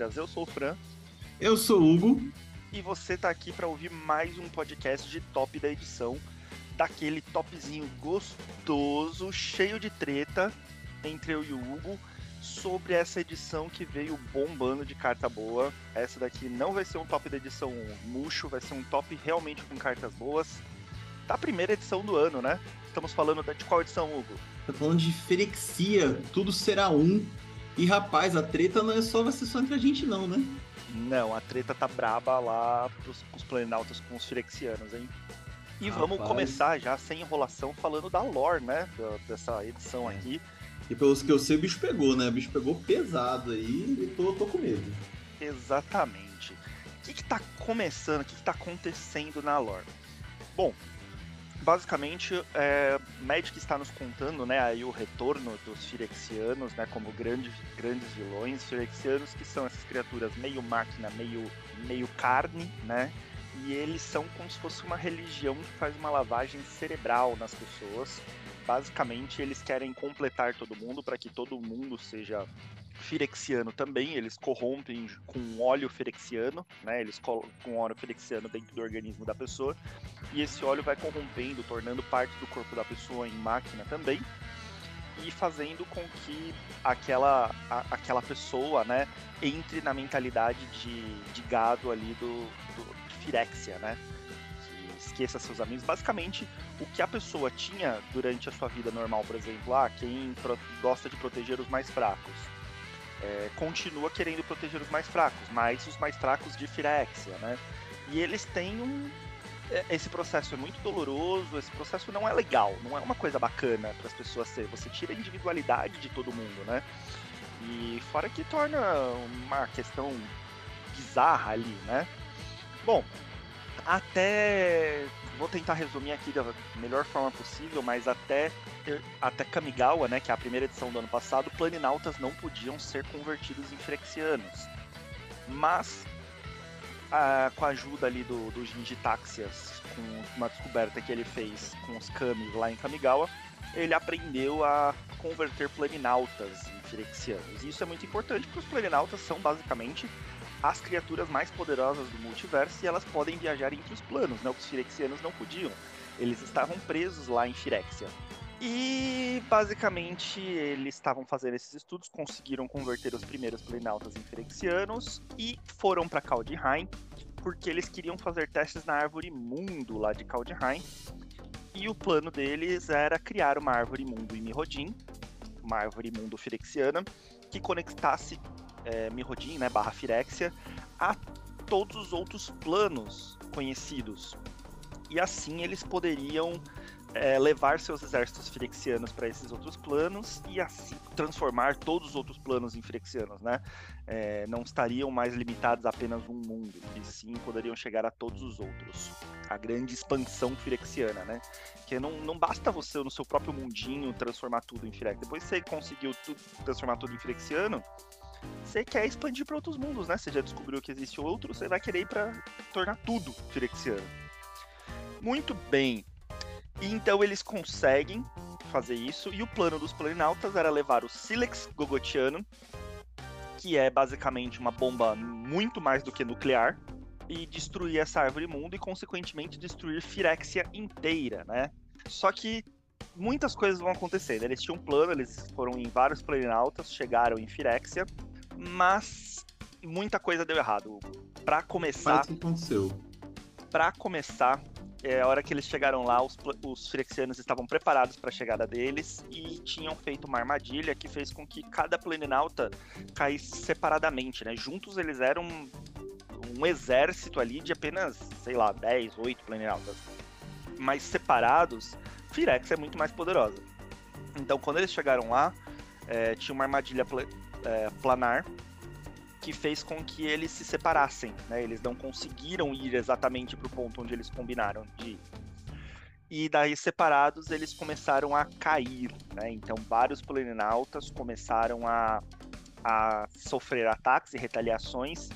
Eu sou o Fran. Eu sou o Hugo. E você tá aqui para ouvir mais um podcast de top da edição. Daquele topzinho gostoso, cheio de treta entre eu e o Hugo sobre essa edição que veio bombando de carta boa. Essa daqui não vai ser um top da edição murcho, vai ser um top realmente com cartas boas. Da primeira edição do ano, né? Estamos falando de qual edição, Hugo? Tá falando de Ferexia, tudo será um. E rapaz, a treta não é só vai ser só entre a gente não, né? Não, a treta tá braba lá pros, pros planaltas com os Firexianos, hein? E rapaz. vamos começar já sem enrolação falando da lore, né? dessa edição é. aqui. E pelos que eu sei, o bicho pegou, né? O bicho pegou pesado aí e tô, tô com medo. Exatamente. O que, que tá começando, o que, que tá acontecendo na lore? Bom, basicamente, é, Magic está nos contando, né, aí o retorno dos Phyrexianos, né, como grandes, grandes vilões, Phyrexianos que são essas criaturas meio máquina, meio, meio carne, né, e eles são como se fosse uma religião que faz uma lavagem cerebral nas pessoas. Basicamente, eles querem completar todo mundo para que todo mundo seja firexiano também, eles corrompem com óleo firexiano, né? Eles colocam óleo firexiano dentro do organismo da pessoa, e esse óleo vai corrompendo, tornando parte do corpo da pessoa em máquina também, e fazendo com que aquela, a, aquela pessoa, né, entre na mentalidade de, de gado ali do, do Firexia, né? Que esqueça seus amigos. Basicamente, o que a pessoa tinha durante a sua vida normal, por exemplo, ah, quem gosta de proteger os mais fracos é, continua querendo proteger os mais fracos, mas os mais fracos de Firexia, né? E eles têm um. É, esse processo é muito doloroso, esse processo não é legal, não é uma coisa bacana para as pessoas ser. Você tira a individualidade de todo mundo, né? E fora que torna uma questão bizarra ali, né? Bom, até vou tentar resumir aqui da melhor forma possível, mas até até Kamigawa, né, que é a primeira edição do ano passado, planinautas não podiam ser convertidos em Frexianos. Mas a, com a ajuda ali do, do Jinji Taxias, com uma descoberta que ele fez com os Kamis lá em Kamigawa, ele aprendeu a converter planinautas em Firexianos. E isso é muito importante porque os planinautas são basicamente as criaturas mais poderosas do multiverso e elas podem viajar entre os planos, né? Os Firexianos não podiam. Eles estavam presos lá em Firexia. E basicamente eles estavam fazendo esses estudos, conseguiram converter os primeiros planaltas em Firexianos e foram para Kaldheim, porque eles queriam fazer testes na árvore mundo lá de Kaldheim. E o plano deles era criar uma árvore mundo em Mirrodin, uma árvore mundo firexiana, que conectasse é, Mirrodin, né, barra Firexia, a todos os outros planos conhecidos. E assim eles poderiam é, levar seus exércitos firexianos para esses outros planos e assim transformar todos os outros planos em firexianos, né? É, não estariam mais limitados a apenas um mundo, e sim poderiam chegar a todos os outros. A grande expansão firexiana, né? Que não, não basta você no seu próprio mundinho transformar tudo em firex. Depois que você conseguiu tudo, transformar tudo em firexiano, você quer expandir para outros mundos, né? Você já descobriu que existe outro, você vai querer ir para tornar tudo firexiano. Muito bem. Então eles conseguem fazer isso, e o plano dos Planinautas era levar o Silex Gogotiano, que é basicamente uma bomba muito mais do que nuclear, e destruir essa árvore mundo e, consequentemente, destruir Firexia inteira, né? Só que muitas coisas vão acontecer. Né? Eles tinham um plano, eles foram em vários Planinautas, chegaram em Firexia, mas muita coisa deu errado. Para começar. o que aconteceu? Para começar, é, a hora que eles chegaram lá, os, os Firexianos estavam preparados para a chegada deles e tinham feito uma armadilha que fez com que cada planinauta caísse separadamente, né? Juntos eles eram um, um exército ali de apenas, sei lá, 10, 8 planinautas. Mas separados, Firex é muito mais poderosa. Então, quando eles chegaram lá, é, tinha uma armadilha pl é, planar que fez com que eles se separassem, né? Eles não conseguiram ir exatamente para o ponto onde eles combinaram de ir. E daí, separados, eles começaram a cair, né? Então, vários planinautas começaram a, a sofrer ataques e retaliações,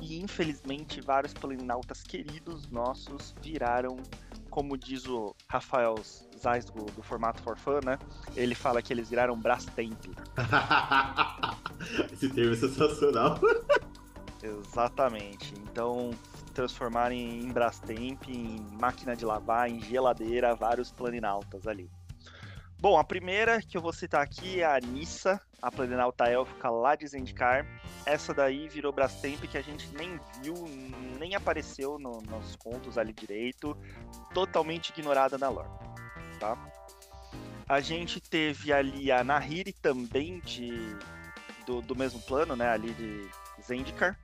e infelizmente, vários planinautas queridos nossos viraram, como diz o Rafael Zais do, do formato for fun, né? Ele fala que eles viraram Brastemp. Esse termo é sensacional. Exatamente. Então, transformarem em Brastemp, em máquina de lavar, em geladeira, vários planinautas ali. Bom, a primeira que eu vou citar aqui é a Nissa, a planinauta élfica lá de Zendikar. Essa daí virou Brastemp que a gente nem viu, nem apareceu no, nos contos ali direito, totalmente ignorada na lore, tá? A gente teve ali a Nahiri também de, do, do mesmo plano, né, ali de Zendikar.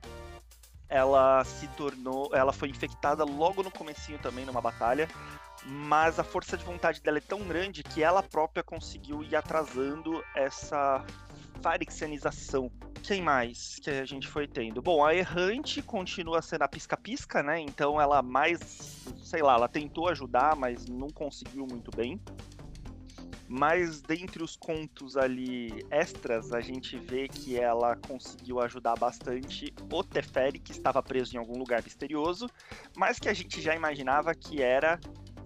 Ela se tornou, ela foi infectada logo no comecinho também numa batalha, mas a força de vontade dela é tão grande que ela própria conseguiu ir atrasando essa farixianização. Quem mais que a gente foi tendo? Bom, a Errante continua sendo a pisca-pisca, né? Então ela mais, sei lá, ela tentou ajudar, mas não conseguiu muito bem. Mas dentre os contos ali extras, a gente vê que ela conseguiu ajudar bastante o Teferi, que estava preso em algum lugar misterioso, mas que a gente já imaginava que era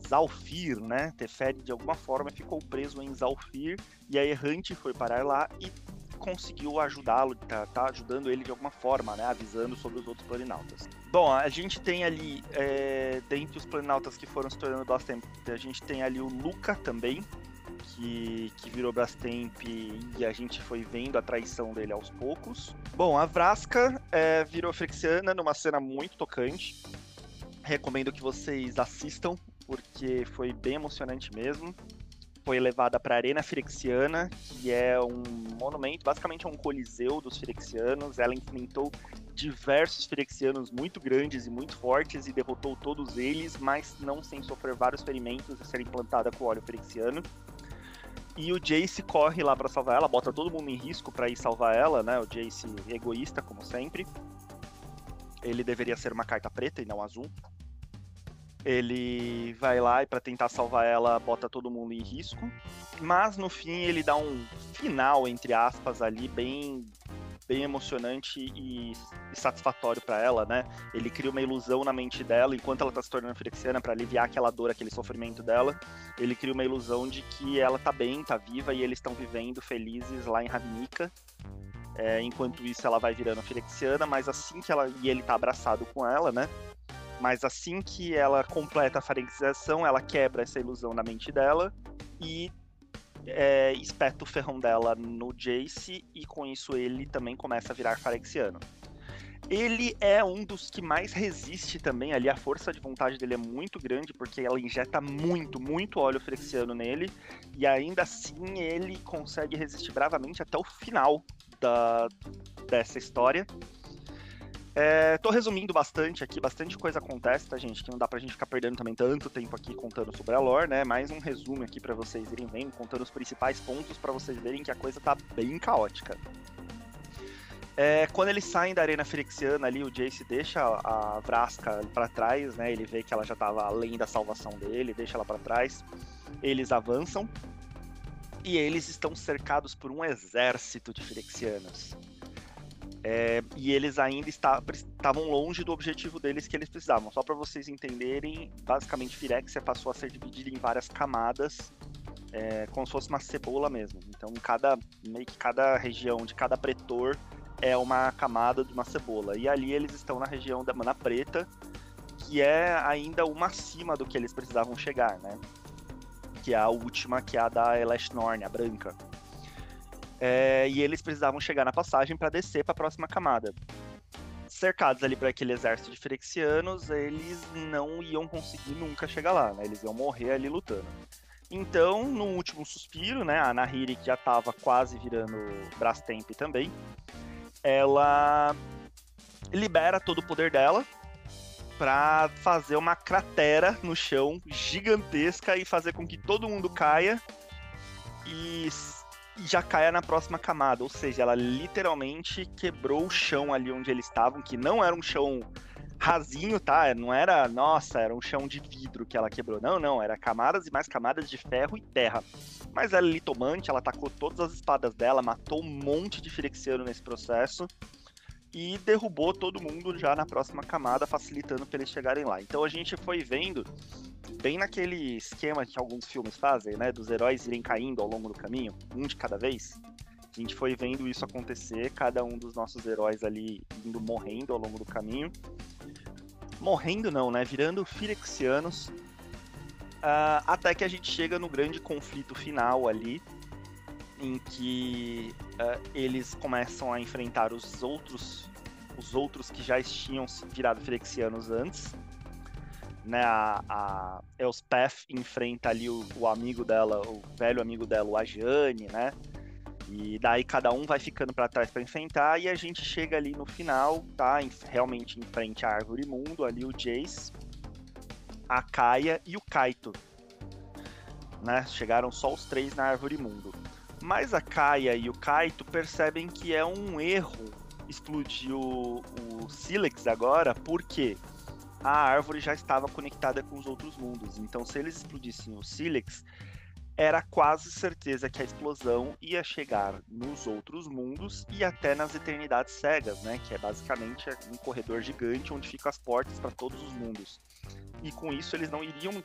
Zalfir, né? Teferi de alguma forma ficou preso em Zalfir e a Errante foi parar lá e conseguiu ajudá-lo, tá, tá, ajudando ele de alguma forma, né? Avisando sobre os outros planinautas. Bom, a gente tem ali, é, dentre os planinautas que foram se tornando bastante, a gente tem ali o Luca também, que, que virou Brastemp e a gente foi vendo a traição dele aos poucos. Bom, a Vraska é, virou Frexiana numa cena muito tocante. Recomendo que vocês assistam porque foi bem emocionante mesmo. Foi levada para a Arena Firexiana, que é um monumento, basicamente é um coliseu dos Firexianos. Ela enfrentou diversos Firexianos muito grandes e muito fortes e derrotou todos eles, mas não sem sofrer vários ferimentos e ser implantada com óleo Firexiano. E o Jace corre lá para salvar ela, bota todo mundo em risco para ir salvar ela, né? O Jace egoísta, como sempre. Ele deveria ser uma carta preta e não azul. Ele vai lá e para tentar salvar ela, bota todo mundo em risco. Mas no fim ele dá um final, entre aspas, ali, bem bem emocionante e, satisfatório para ela, né? Ele cria uma ilusão na mente dela enquanto ela tá se tornando firexiana para aliviar aquela dor, aquele sofrimento dela. Ele cria uma ilusão de que ela tá bem, tá viva e eles estão vivendo felizes lá em Ravnica. É, enquanto isso ela vai virando firexiana, mas assim que ela e ele tá abraçado com ela, né? Mas assim que ela completa a farexização, ela quebra essa ilusão na mente dela e é, espeta o ferrão dela no Jace e com isso ele também começa a virar farexiano. Ele é um dos que mais resiste também ali, a força de vontade dele é muito grande, porque ela injeta muito, muito óleo frexiano nele, e ainda assim ele consegue resistir bravamente até o final da, dessa história. É, tô resumindo bastante aqui, bastante coisa acontece, tá, gente? Que não dá pra gente ficar perdendo também tanto tempo aqui contando sobre a lore, né? Mais um resumo aqui para vocês irem vendo, contando os principais pontos para vocês verem que a coisa tá bem caótica. É, quando eles saem da arena Ferexiana ali, o Jace deixa a Vraska para trás, né? Ele vê que ela já tava além da salvação dele, deixa ela para trás. Eles avançam e eles estão cercados por um exército de Ferexianos. É, e eles ainda estavam longe do objetivo deles que eles precisavam. Só para vocês entenderem, basicamente Firexia passou a ser dividida em várias camadas, é, como se fosse uma cebola mesmo. Então, cada meio que cada região de cada pretor é uma camada de uma cebola. E ali eles estão na região da Mana Preta, que é ainda uma acima do que eles precisavam chegar, né? Que é a última, que é a da Elashnorn, a branca. É, e eles precisavam chegar na passagem para descer para a próxima camada. Cercados ali por aquele exército de Ferexianos, eles não iam conseguir nunca chegar lá, né? Eles iam morrer ali lutando. Então, no último suspiro, né, a Nahiri, que já estava quase virando Brastemp também, ela libera todo o poder dela para fazer uma cratera no chão gigantesca e fazer com que todo mundo caia e já caia na próxima camada. Ou seja, ela literalmente quebrou o chão ali onde eles estavam, que não era um chão rasinho, tá? Não era, nossa, era um chão de vidro que ela quebrou. Não, não, era camadas e mais camadas de ferro e terra. Mas ela é litomante, ela atacou todas as espadas dela, matou um monte de Firexiano nesse processo e derrubou todo mundo já na próxima camada, facilitando para eles chegarem lá. Então a gente foi vendo bem naquele esquema que alguns filmes fazem, né, dos heróis irem caindo ao longo do caminho, um de cada vez. A gente foi vendo isso acontecer, cada um dos nossos heróis ali indo morrendo ao longo do caminho. Morrendo não, né? Virando Firexianos. Uh, até que a gente chega no grande conflito final ali, em que uh, eles começam a enfrentar os outros os outros que já tinham virado Firexianos antes. Né, a, a Elspeth enfrenta ali o, o, amigo dela, o velho amigo dela, o Ajane, né? E daí cada um vai ficando para trás para enfrentar e a gente chega ali no final, tá? Em, realmente em frente à árvore mundo, ali o Jace, a Kaia e o Kaito. Né? Chegaram só os três na árvore mundo. Mas a Kaia e o Kaito percebem que é um erro explodir o, o Silex agora, porque a árvore já estava conectada com os outros mundos. Então, se eles explodissem o Silex, era quase certeza que a explosão ia chegar nos outros mundos e até nas eternidades cegas, né? Que é basicamente um corredor gigante onde ficam as portas para todos os mundos. E com isso eles não iriam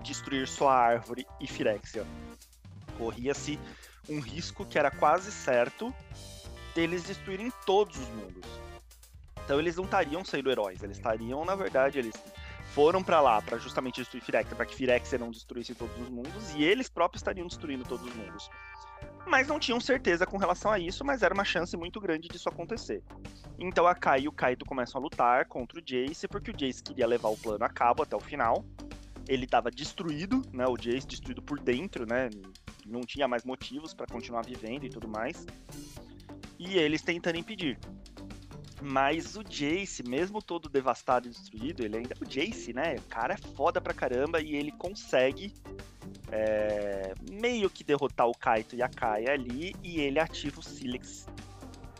destruir só a árvore e Firexia. Corria-se um risco que era quase certo deles destruírem todos os mundos. Então eles não estariam sendo heróis, eles estariam, na verdade, eles foram para lá para justamente destruir Firexia, para que Firexia não destruísse todos os mundos, e eles próprios estariam destruindo todos os mundos. Mas não tinham certeza com relação a isso, mas era uma chance muito grande disso acontecer. Então a Kai e o Kaito começam a lutar contra o Jace, porque o Jace queria levar o plano a cabo até o final. Ele estava destruído, né? O Jace destruído por dentro, né? Não tinha mais motivos para continuar vivendo e tudo mais. E eles tentando impedir. Mas o Jace, mesmo todo devastado e destruído, ele ainda o Jace, né? O cara é foda pra caramba e ele consegue é, meio que derrotar o Kaito e a Kaia ali e ele ativa o Silex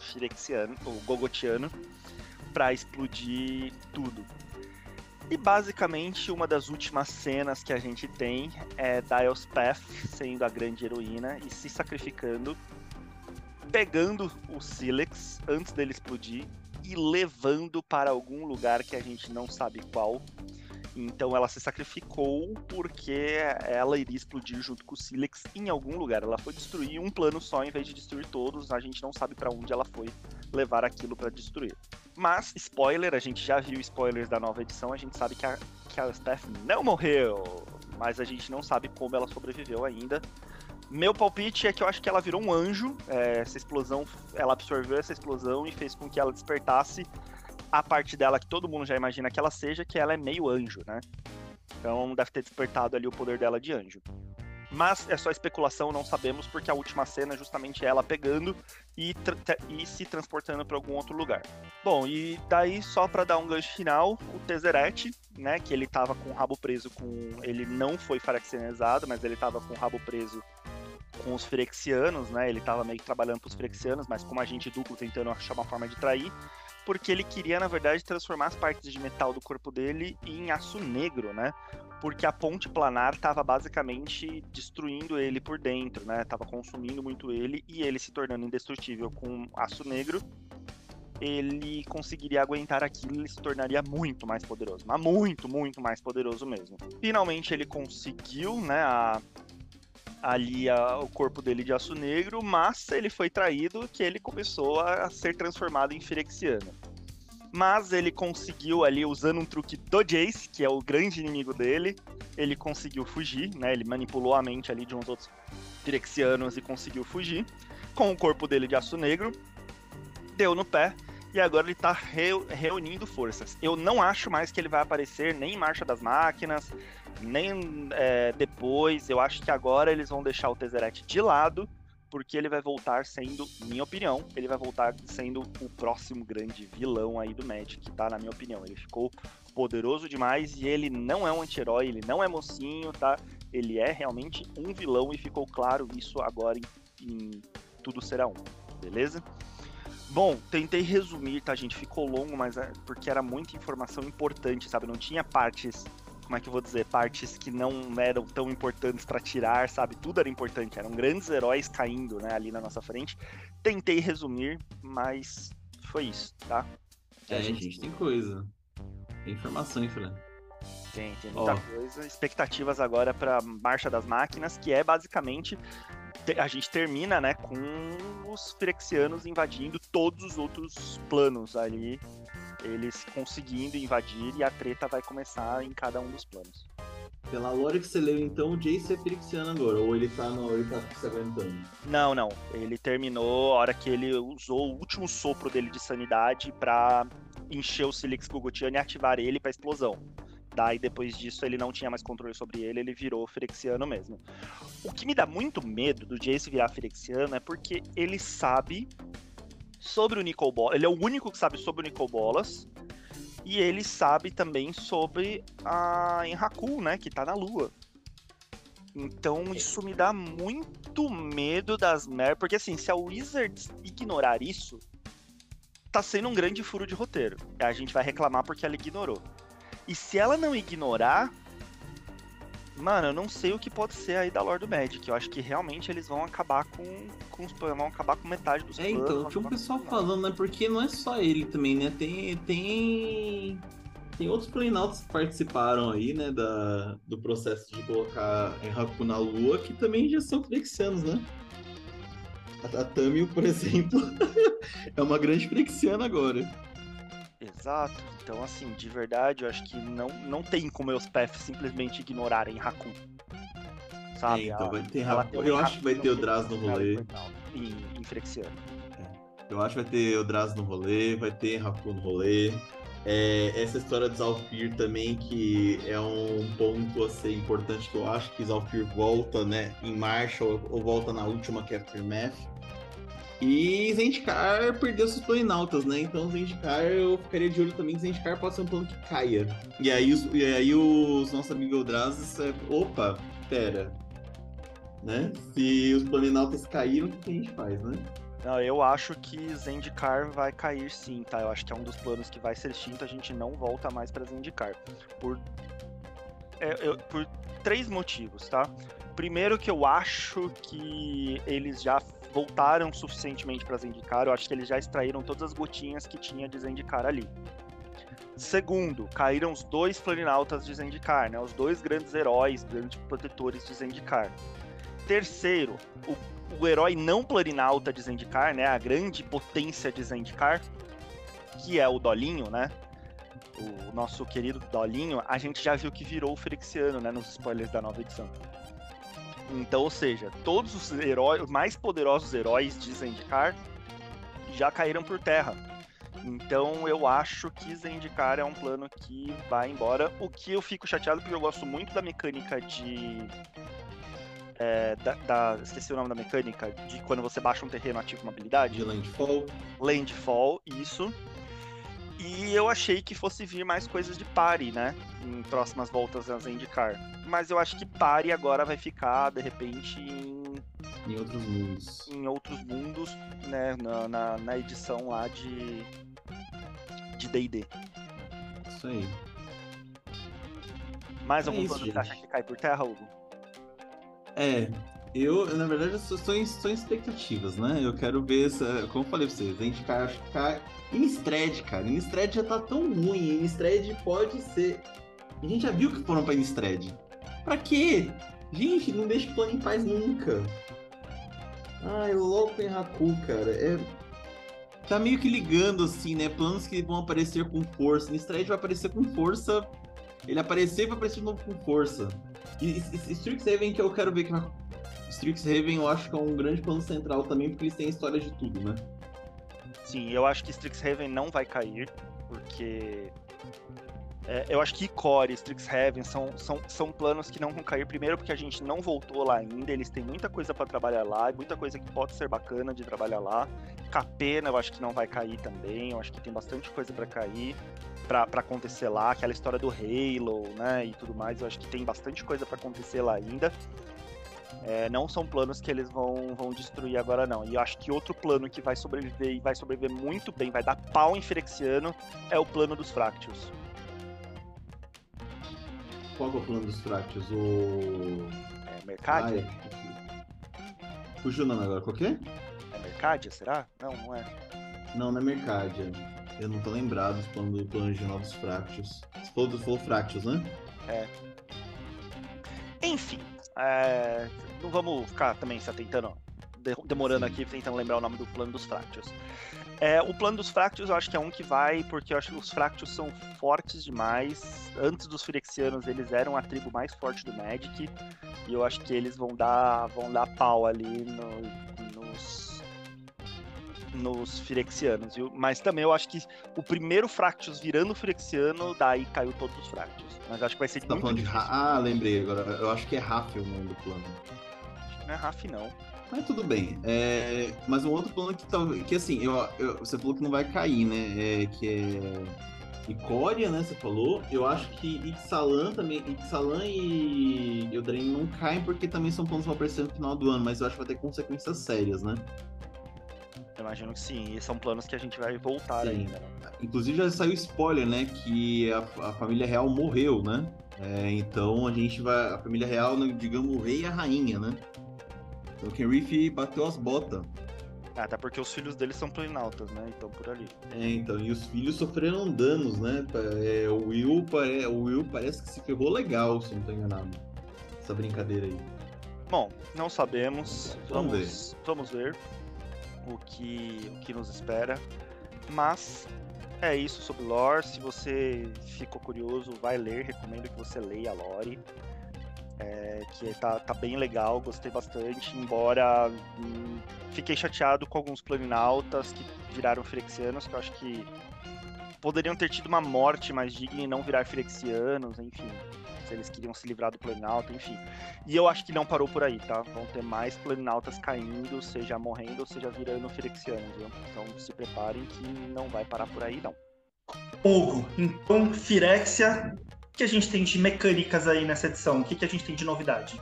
Shirexiano, o Gogotiano, para explodir tudo. E basicamente uma das últimas cenas que a gente tem é da Elspeth sendo a grande heroína e se sacrificando, pegando o Silex antes dele explodir e levando para algum lugar que a gente não sabe qual. Então ela se sacrificou porque ela iria explodir junto com o Silex em algum lugar. Ela foi destruir um plano só em vez de destruir todos. A gente não sabe para onde ela foi levar aquilo para destruir. Mas, spoiler, a gente já viu spoilers da nova edição, a gente sabe que a, que a Steph não morreu. Mas a gente não sabe como ela sobreviveu ainda. Meu palpite é que eu acho que ela virou um anjo. É, essa explosão, ela absorveu essa explosão e fez com que ela despertasse a parte dela que todo mundo já imagina que ela seja, que ela é meio anjo, né? Então deve ter despertado ali o poder dela de anjo. Mas é só especulação, não sabemos, porque a última cena é justamente ela pegando e, e se transportando para algum outro lugar. Bom, e daí, só para dar um gancho final, o Tezzeret, né, que ele tava com o rabo preso com... Ele não foi faraxenizado, mas ele tava com o rabo preso com os Firexianos, né? Ele tava meio que trabalhando pros Firexianos, mas como agente duplo tentando achar uma forma de trair, porque ele queria, na verdade, transformar as partes de metal do corpo dele em aço negro, né? Porque a ponte planar estava basicamente destruindo ele por dentro, né? Tava consumindo muito ele e ele se tornando indestrutível com aço negro. Ele conseguiria aguentar aquilo e se tornaria muito mais poderoso, mas muito, muito mais poderoso mesmo. Finalmente ele conseguiu, né, a, ali a, o corpo dele de aço negro, mas ele foi traído que ele começou a ser transformado em Firexiano. Mas ele conseguiu ali, usando um truque do Jace, que é o grande inimigo dele, ele conseguiu fugir, né? Ele manipulou a mente ali de uns outros Firexianos e conseguiu fugir. Com o corpo dele de aço negro, deu no pé, e agora ele tá reunindo forças. Eu não acho mais que ele vai aparecer nem em Marcha das Máquinas, nem é, depois. Eu acho que agora eles vão deixar o Tezzeret de lado, porque ele vai voltar sendo, minha opinião, ele vai voltar sendo o próximo grande vilão aí do Magic, tá? Na minha opinião. Ele ficou poderoso demais e ele não é um anti-herói, ele não é mocinho, tá? Ele é realmente um vilão e ficou claro isso agora em, em Tudo Será Um, beleza? Bom, tentei resumir, tá, gente? Ficou longo, mas é porque era muita informação importante, sabe? Não tinha partes como é que eu vou dizer, partes que não eram tão importantes para tirar, sabe? Tudo era importante, eram grandes heróis caindo, né, ali na nossa frente. Tentei resumir, mas foi isso, tá? É, a gente, gente tem coisa. Tem informação, hein, Fran? Tem, tem muita oh. coisa. Expectativas agora para Marcha das Máquinas, que é basicamente a gente termina, né, com os Phyrexianos invadindo todos os outros planos ali. Eles conseguindo invadir e a treta vai começar em cada um dos planos. Pela lore que você leu, então, o Jace é Phyrexiano agora, ou ele tá, no, ele tá se aguentando? Não, não. Ele terminou a hora que ele usou o último sopro dele de sanidade pra encher o Silix Gugotiano e ativar ele pra explosão. Daí, depois disso, ele não tinha mais controle sobre ele, ele virou Phyrexiano mesmo. O que me dá muito medo do Jace virar Phyrexiano é porque ele sabe sobre o Nicol Bolas. Ele é o único que sabe sobre o Nicol Bolas. E ele sabe também sobre a Enraku, né? Que tá na Lua. Então isso me dá muito medo das Mer. Porque assim, se a Wizards ignorar isso, tá sendo um grande furo de roteiro. A gente vai reclamar porque ela ignorou. E se ela não ignorar, mano, eu não sei o que pode ser aí da Lore do Magic. Eu acho que realmente eles vão acabar com, com os vão acabar com metade dos É, então, tinha um pessoal falando, né? Porque não é só ele também, né? Tem. Tem. Tem outros planaltos que participaram aí, né, da, do processo de colocar Enraku na Lua, que também já são Phyrexianos, né? A, a Tamil, por exemplo, é uma grande Phyrexiana agora. Exato. Então, assim, de verdade, eu acho que não, não tem como os PF simplesmente ignorarem Hakun. Sabe? É, então Ela- vai ter ela tem um Eu acho que vai ter o Draz no ela rolê. tal, Em, em Frexiano. Eu acho que vai ter o Draz no rolê, vai ter Raku no rolê. É, essa história de Zalfir também, que é um ponto a ser importante, que eu acho que Zalfir volta né, em marcha ou, ou volta na última, que é Aftermath. E Zendikar perdeu seus planinautas, né? Então Zendikar, eu ficaria de olho também que Zendikar pode ser um plano que caia. E aí os, e aí os nossos amigos Eldrazi, é, opa, pera. Né? Se os planinautas caíram, o que a gente faz, né? Não, eu acho que Zendikar vai cair sim, tá? Eu acho que é um dos planos que vai ser extinto, a gente não volta mais pra Zendikar. Por, é, eu- por três motivos, tá? Primeiro que eu acho que eles já voltaram suficientemente pra Zendikar, eu acho que eles já extraíram todas as gotinhas que tinha de Zendikar ali. Segundo, caíram os dois Planinautas de Zendikar, né? Os dois grandes heróis, grandes protetores de Zendikar. Terceiro, o o herói não planinauta de Zendikar, né? A grande potência de Zendikar, que é o Dolinho, né? O nosso querido Dolinho, a gente já viu que virou o Ferexiano, né? Nos spoilers da nova edição. Então, ou seja, todos os heróis, os mais poderosos heróis de Zendikar já caíram por terra. Então eu acho que Zendikar é um plano que vai embora. O que eu fico chateado porque eu gosto muito da mecânica de é, da, da- esqueci o nome da mecânica, de quando você baixa um terreno ativa uma habilidade. De Landfall. Landfall, isso. E eu achei que fosse vir mais coisas de pare, né? Em próximas voltas a Zendikar. Mas eu acho que pare agora vai ficar, de repente, em, em outros mundos. em outros mundos, né? Na, na, na edição lá de. de DD. Isso aí. Mais É algum isso, plano que você acha que cai por terra, Hugo? É, eu, na verdade, estou em expectativas, né? Eu quero ver, essa, como eu falei pra vocês, a gente acho que cai Instred, cara. Instred já tá tão ruim, Instred pode ser... A gente já viu que foram pra Instred. Pra quê? Gente, não deixa o plano em paz nunca. Ai, louco em Haku, cara. É... Tá meio que ligando, assim, né? Planos que vão aparecer com força. Instred vai aparecer com força. Ele aparecer e vai aparecer de novo com força. E, e, Strixhaven que eu quero ver que. Strixhaven eu acho que é um grande plano central também, porque eles têm história de tudo, né? Sim, eu acho que Strixhaven não vai cair, porque. é, eu acho que Core e Strixhaven são, são, são planos que não vão cair, primeiro porque a gente não voltou lá ainda, eles têm muita coisa pra trabalhar lá, muita coisa que pode ser bacana de trabalhar lá. Capena eu acho que não vai cair também, eu acho que tem bastante coisa pra cair, pra acontecer lá, aquela história do Halo, né, e tudo mais, eu acho que tem bastante coisa pra acontecer lá ainda. É, não são planos que eles vão, vão destruir agora, não. E eu acho que outro plano que vai sobreviver e vai sobreviver muito bem, vai dar pau em Firexiano, é o plano dos Fractious. Qual é o plano dos Fractios? O. É Mercadia? Ai, Fugiu o nome agora, qual que é? É Mercadia, será? Não, não é. Não, não é Mercadia. Eu não tô lembrado dos planos do plano original dos Fractios. Você falou, falou Fractios, né? Enfim, é, não vamos ficar também se atentando, demorando aqui, tentando lembrar o nome do plano dos Fractals. É, o plano dos Fractals eu acho que é um que vai, porque eu acho que os Fractals são fortes demais. Antes dos Firexianos, eles eram a tribo mais forte do Magic. E eu acho que eles vão dar, vão dar pau ali no, nos Firexianos. Viu? Mas também eu acho que o primeiro Fractus virando Firexiano, daí caiu todos os Fractus. Mas acho que vai ser tá falando difícil. de Ah, lembrei agora. Eu acho que é Raf o nome do plano. Acho que não é Raf, não. Mas tudo bem. É... Mas um outro plano que talvez. Que assim, eu, eu, você falou que não vai cair, né? É, que é. Icória, né? Você falou. Eu acho que Ixalan também. Ixalan e Eldraine não caem porque também são planos que vão aparecer no final do ano, mas eu acho que vai ter consequências sérias, né? Eu imagino que sim, e são planos que a gente vai voltar sim. ainda. Né? Inclusive já saiu spoiler, né? Que a, a família real morreu, né? É, então a gente vai. A família real, digamos, o rei e a rainha, né? O Kenriff bateu as botas. Ah, até porque os filhos deles são planinautas, né? Então por ali. É, então, e os filhos sofreram danos, né? É, o, Will, pare... o Will parece que se ferrou legal, se não tô enganado. Essa brincadeira aí. Bom, não sabemos. Vamos, vamos ver. Vamos ver o que, o que nos espera. Mas é isso sobre lore. Se você ficou curioso, vai ler. Recomendo que você leia lore é, que tá, tá bem legal, gostei bastante, embora hum, fiquei chateado com alguns planinautas que viraram firexianos, que eu acho que poderiam ter tido uma morte mais digna e não virar firexianos, enfim. Se eles queriam se livrar do planinauta, enfim. E eu acho que não parou por aí, tá? Vão ter mais planinautas caindo, seja morrendo, seja virando firexianos, viu? Então se preparem que não vai parar por aí, não. Hugo, então Firexia que a gente tem de mecânicas aí nessa edição? O que, que a gente tem de novidade?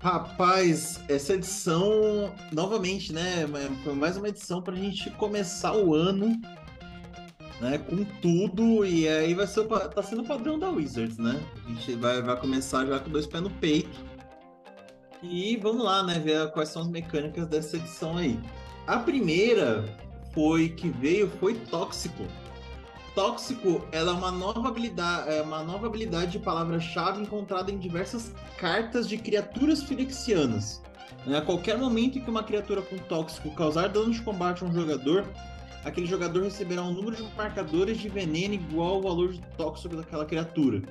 Rapaz, essa edição, novamente, né? Foi mais uma edição para a gente começar o ano né, com tudo, e aí vai ser tá sendo o padrão da Wizards, né? A gente vai, vai começar já com dois pés no peito. E vamos lá, né? Ver quais são as mecânicas dessa edição aí. A primeira foi que veio foi tóxico. Tóxico, ela é uma nova habilidade, é uma nova habilidade de palavra-chave encontrada em diversas cartas de criaturas firexianas. A qualquer momento em que uma criatura com tóxico causar dano de combate a um jogador, aquele jogador receberá um número de marcadores de veneno igual ao valor de tóxico daquela criatura.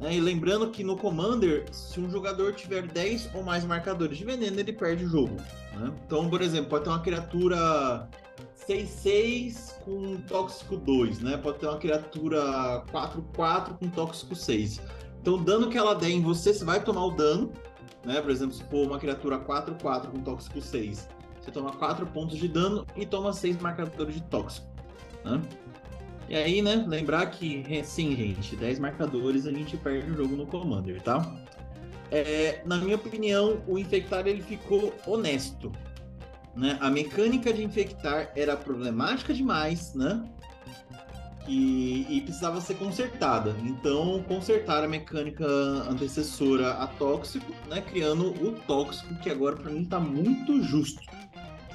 E lembrando que no Commander, se um jogador tiver 10 ou mais marcadores de veneno, ele perde o jogo. Né? Então, por exemplo, pode ter uma criatura 6-6 com tóxico 2, né? Pode ter uma criatura 4-4 com tóxico 6. Então, o dano que ela der em você, você vai tomar o dano, né? Por exemplo, se for uma criatura 4-4 com tóxico 6, você toma 4 pontos de dano e toma 6 marcadores de tóxico, né? E aí, né, lembrar que, sim, gente, 10 marcadores a gente perde o jogo no Commander, tá? É, na minha opinião, o Infectar ele ficou honesto, né? A mecânica de infectar era problemática demais, né? E, e, precisava ser consertada. Então, consertar a mecânica antecessora a tóxico, né? Criando o tóxico, que agora para mim tá muito justo.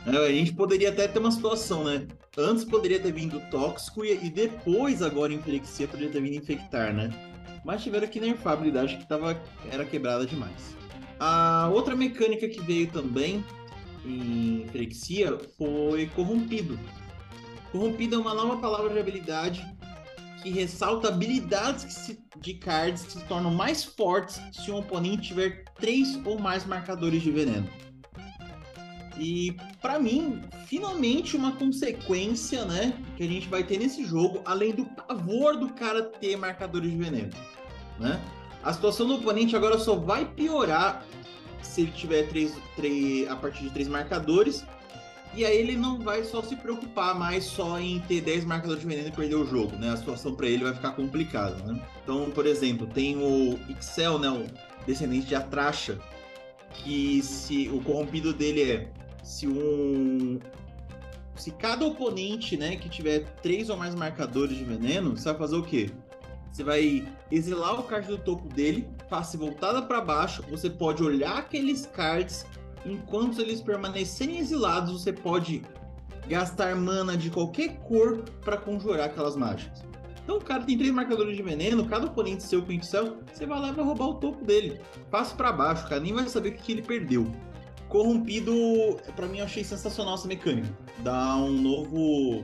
É, a gente poderia até ter uma situação, né? Antes poderia ter vindo tóxico e, depois, agora, inflexia poderia ter vindo infectar, né? Mas tiveram que nerfar a habilidade que tava, era quebrada demais. A outra mecânica que veio também em Frexia foi corrompido. Corrompido é uma nova palavra de habilidade que ressalta habilidades se, de cards que se tornam mais fortes se um oponente tiver três ou mais marcadores de veneno. E para mim, finalmente uma consequência, né, que a gente vai ter nesse jogo, além do pavor do cara ter marcadores de veneno, né? A situação do oponente agora só vai piorar se ele tiver três, três, a partir de três marcadores. E aí ele não vai só se preocupar mais só em ter 10 marcadores de veneno e perder o jogo, né? A situação para ele vai ficar complicada, né? Então, por exemplo, tem o Excel, né? O descendente de Atracha, que se o corrompido dele é se um se cada oponente, né, que tiver três ou mais marcadores de veneno, você vai fazer o quê? Você vai exilar o card do topo dele, face voltada para baixo. Você pode olhar aqueles cards. Enquanto eles permanecerem exilados, você pode gastar mana de qualquer cor para conjurar aquelas mágicas. Então o cara tem três marcadores de veneno, cada oponente seu com Excel, você vai lá e vai roubar o topo dele. Passa para baixo, o cara nem vai saber o que ele perdeu. Corrompido, para mim eu achei sensacional essa mecânica. Dá um novo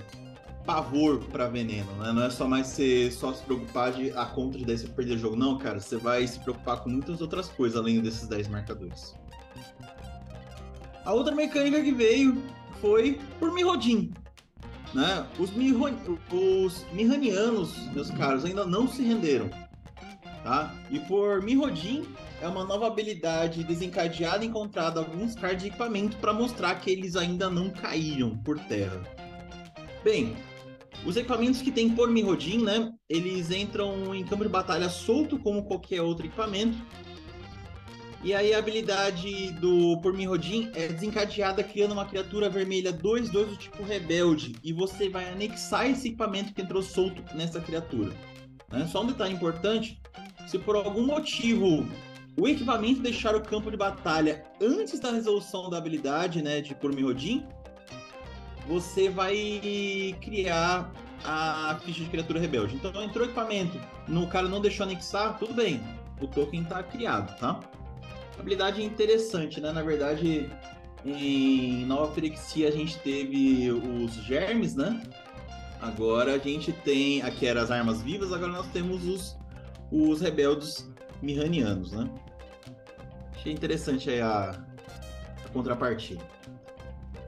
pavor para veneno, né? Não é só mais ser só se preocupar de a conta de 10 você perder o jogo, não, cara. Você vai se preocupar com muitas outras coisas além desses 10 marcadores. A outra mecânica que veio foi por Mirrodin. Né? Os, Miho, os meus caros, ainda não se renderam. Tá? E por Mirrodin é uma nova habilidade desencadeada encontrada alguns cards de equipamento para mostrar que eles ainda não caíram por terra. Bem, os equipamentos que tem por Mirrodin, né? Eles entram em campo de batalha solto como qualquer outro equipamento e aí a habilidade do por Mirrodin é desencadeada criando uma criatura vermelha 2-2 do tipo rebelde. E você vai anexar esse equipamento que entrou solto nessa criatura. Né? Só um detalhe importante: se por algum motivo o equipamento deixar o campo de batalha antes da resolução da habilidade né, de por Mirrodin, você vai criar a ficha de criatura rebelde. Então entrou equipamento, no cara não deixou anexar, tudo bem. O token está criado, tá? habilidade interessante, né? Na verdade, em Nova Firexia a gente teve os germes, né? Agora a gente tem. Aqui eram as armas vivas, agora nós temos os, os rebeldes mirranianos, né? Achei interessante aí a, a contrapartida.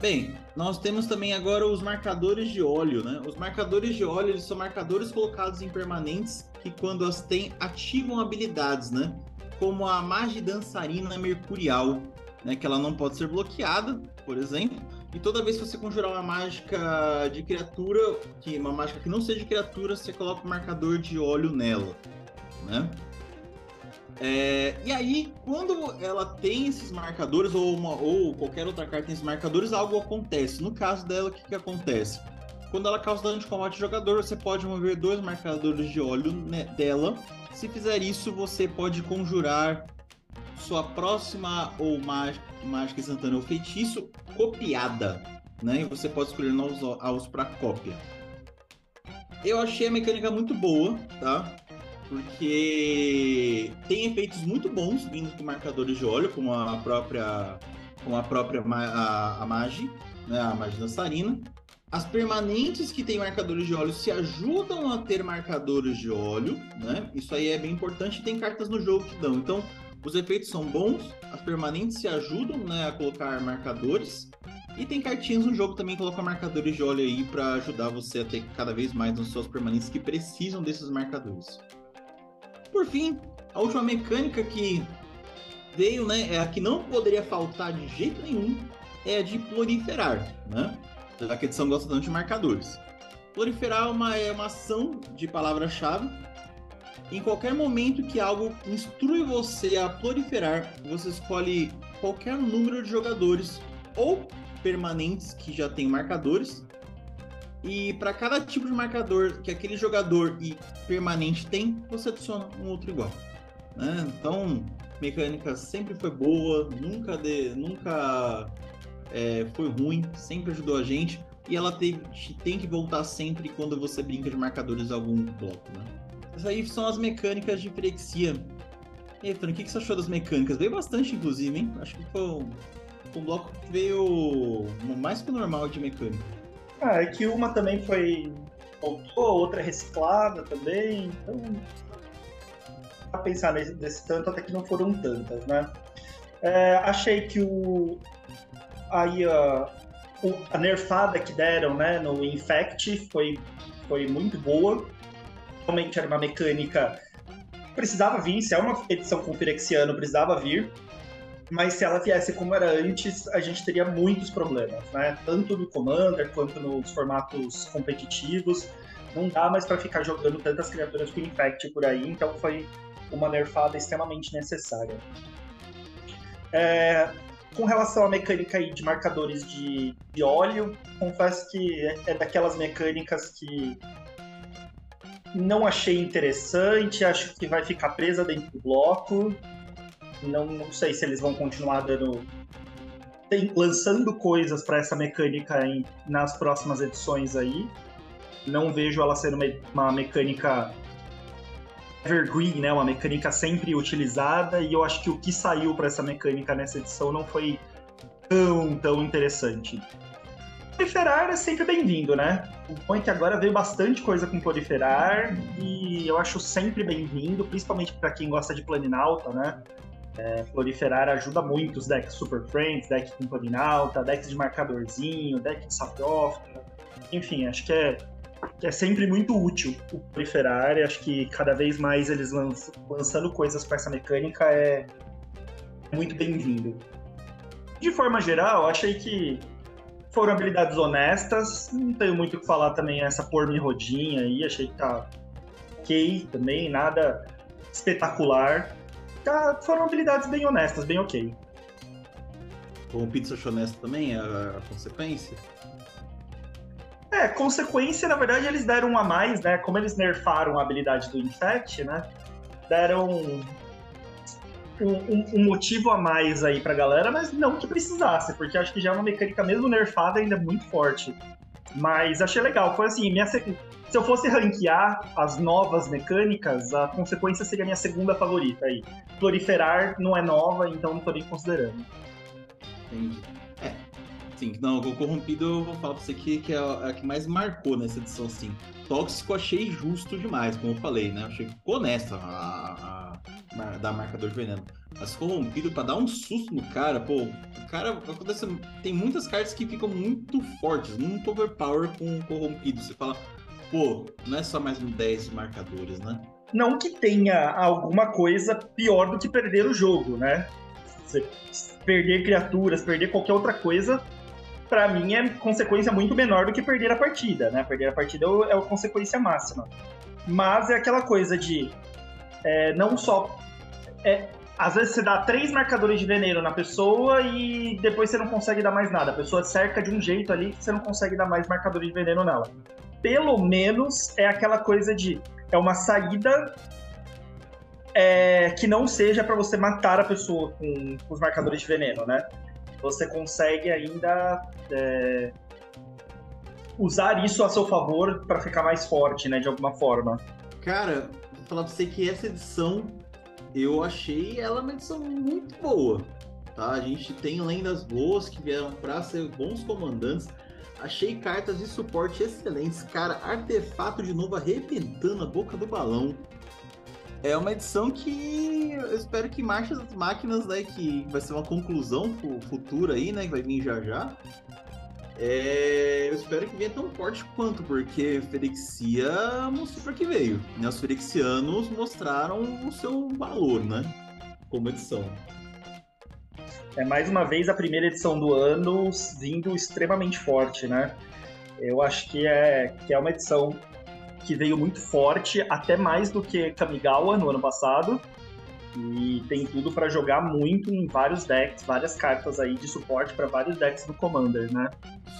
Bem, nós temos também agora os marcadores de óleo, né? Os marcadores de óleo eles são marcadores colocados em permanentes que, quando as têm, ativam habilidades, né? como a magia dançarina mercurial, né, que ela não pode ser bloqueada, por exemplo. E toda vez que você conjurar uma mágica de criatura, que uma mágica que não seja de criatura, você coloca um marcador de óleo nela, né? É, e aí, quando ela tem esses marcadores, ou, uma, ou qualquer outra carta tem esses marcadores, algo acontece. No caso dela, o que, que acontece? Quando ela causa dano de combate jogador, você pode mover dois marcadores de óleo né, dela se fizer isso, você pode conjurar sua próxima ou mágica instantânea ou feitiço copiada, né? E você pode escolher novos alvos para cópia. Eu achei a mecânica muito boa, tá? Porque tem efeitos muito bons vindo com marcadores de óleo, como a própria, como a própria a, a Magi, né? A Magi dançarina. As permanentes que têm marcadores de óleo se ajudam a ter marcadores de óleo, né? Isso aí é bem importante. Tem cartas no jogo que dão. Então, os efeitos são bons, as permanentes se ajudam né, a colocar marcadores. E tem cartinhas no jogo também que colocam marcadores de óleo aí para ajudar você a ter cada vez mais nas suas permanentes que precisam desses marcadores. Por fim, a última mecânica que veio, né, é a que não poderia faltar de jeito nenhum, é a de proliferar, né? já que a edição gosta tanto de marcadores. Proliferar é uma, é uma ação de palavra-chave. Em qualquer momento que algo instrui você a proliferar, você escolhe qualquer número de jogadores ou permanentes que já tem marcadores. E para cada tipo de marcador que aquele jogador e permanente tem, você adiciona um outro igual. Né? Então, mecânica sempre foi boa, nunca, de, nunca é, foi ruim, sempre ajudou a gente. E ela tem, que voltar sempre quando você brinca de marcadores algum bloco, né? Essas aí são as mecânicas de Firexia. E aí, Fran, o que, você achou das mecânicas? Veio bastante, inclusive, hein? Acho que foi um, um bloco que veio mais que normal de mecânica. Ah, é que uma também foi voltou, outra reciclada também, então a pensar nesse, nesse tanto até que não foram tantas, né? É, achei que o, aí a, a nerfada que deram né, no Infect foi, foi muito boa. Realmente era uma mecânica. Precisava vir, se é uma edição com Firexiano, precisava vir. Mas se ela viesse como era antes, a gente teria muitos problemas, né? Tanto no Commander quanto nos formatos competitivos. Não dá mais para ficar jogando tantas criaturas com Infect por aí, então foi uma nerfada extremamente necessária. É, com relação à mecânica aí de marcadores de, de óleo, confesso que é, é daquelas mecânicas que não achei interessante, acho que vai ficar presa dentro do bloco. Não, não sei se eles vão continuar dando tem, lançando coisas para essa mecânica em, nas próximas edições aí. Não vejo ela sendo uma mecânica evergreen, né? Uma mecânica sempre utilizada. E eu acho que o que saiu para essa mecânica nessa edição não foi tão, tão interessante. Proliferar é sempre bem-vindo, né? O bom é que agora veio bastante coisa com proliferar e eu acho sempre bem-vindo, principalmente para quem gosta de planinalta, né? É, proliferar ajuda muito os decks Super Friends, deck com planinalta, decks de marcadorzinho, deck de Sapiófita. Enfim, acho que é, que é sempre muito útil o proliferar e acho que cada vez mais eles lançando coisas com essa mecânica é muito bem-vindo. De forma geral, achei que foram habilidades honestas. Não tenho muito o que falar também essa por me rodinha aí. Achei que tá ok também, nada espetacular. Tá, foram habilidades bem honestas, bem ok. O pizza honesto também é a, consequência? É, consequência, na verdade, eles deram um a mais, né? Como eles nerfaram a habilidade do Infect, né? Deram um, um, motivo a mais aí pra galera, mas não que precisasse, porque acho que já é uma mecânica mesmo nerfada ainda muito forte. Mas achei legal, foi assim, minha, se eu fosse ranquear as novas mecânicas, a consequência seria a minha segunda favorita aí. Proliferar não é nova, então não tô nem considerando. Entendi. É, sim, não, o Corrompido eu vou falar pra você que, que é a, a que mais marcou nessa edição, assim. Tóxico achei justo demais, como eu falei, né? Achei honesta a, a da marcador de veneno. Mas corrompido para dar um susto no cara, pô, o cara acontece. Tem muitas cartas que ficam muito fortes, muito overpower com corrompido. Você fala, pô, não é só mais um 10 marcadores, né? Não que tenha alguma coisa pior do que perder o jogo, né? Você perder criaturas, perder qualquer outra coisa, para mim é consequência muito menor do que perder a partida, né? Perder a partida é, é a consequência máxima. Mas é aquela coisa de é, não só é, às vezes você dá três marcadores de veneno na pessoa e depois você não consegue dar mais nada. A pessoa cerca de um jeito ali que você não consegue dar mais marcadores de veneno nela. Pelo menos é aquela coisa de. É uma saída é, que não seja para você matar a pessoa com, com, os marcadores de veneno, né? Você consegue ainda é, usar isso a seu favor para ficar mais forte, né? De alguma forma. Cara, vou falar pra você que essa edição eu achei ela uma edição muito boa. Tá? A gente tem lendas boas que vieram para ser bons comandantes. Achei cartas de suporte excelentes. Cara, artefato de novo arrebentando a boca do balão. É uma edição que eu espero que marche as máquinas, né? Que vai ser uma conclusão futura aí, né? Que vai vir já já. É, eu espero que venha tão forte quanto, porque Ferexia mostrou para que veio. Né? Os Ferexianos mostraram o seu valor, né? Como edição. É mais uma vez a primeira edição do ano vindo extremamente forte, né? Eu acho que é, que é uma edição que veio muito forte, até mais do que Kamigawa no ano passado. E tem tudo para jogar muito em vários decks, várias cartas aí de suporte para vários decks do Commander, né?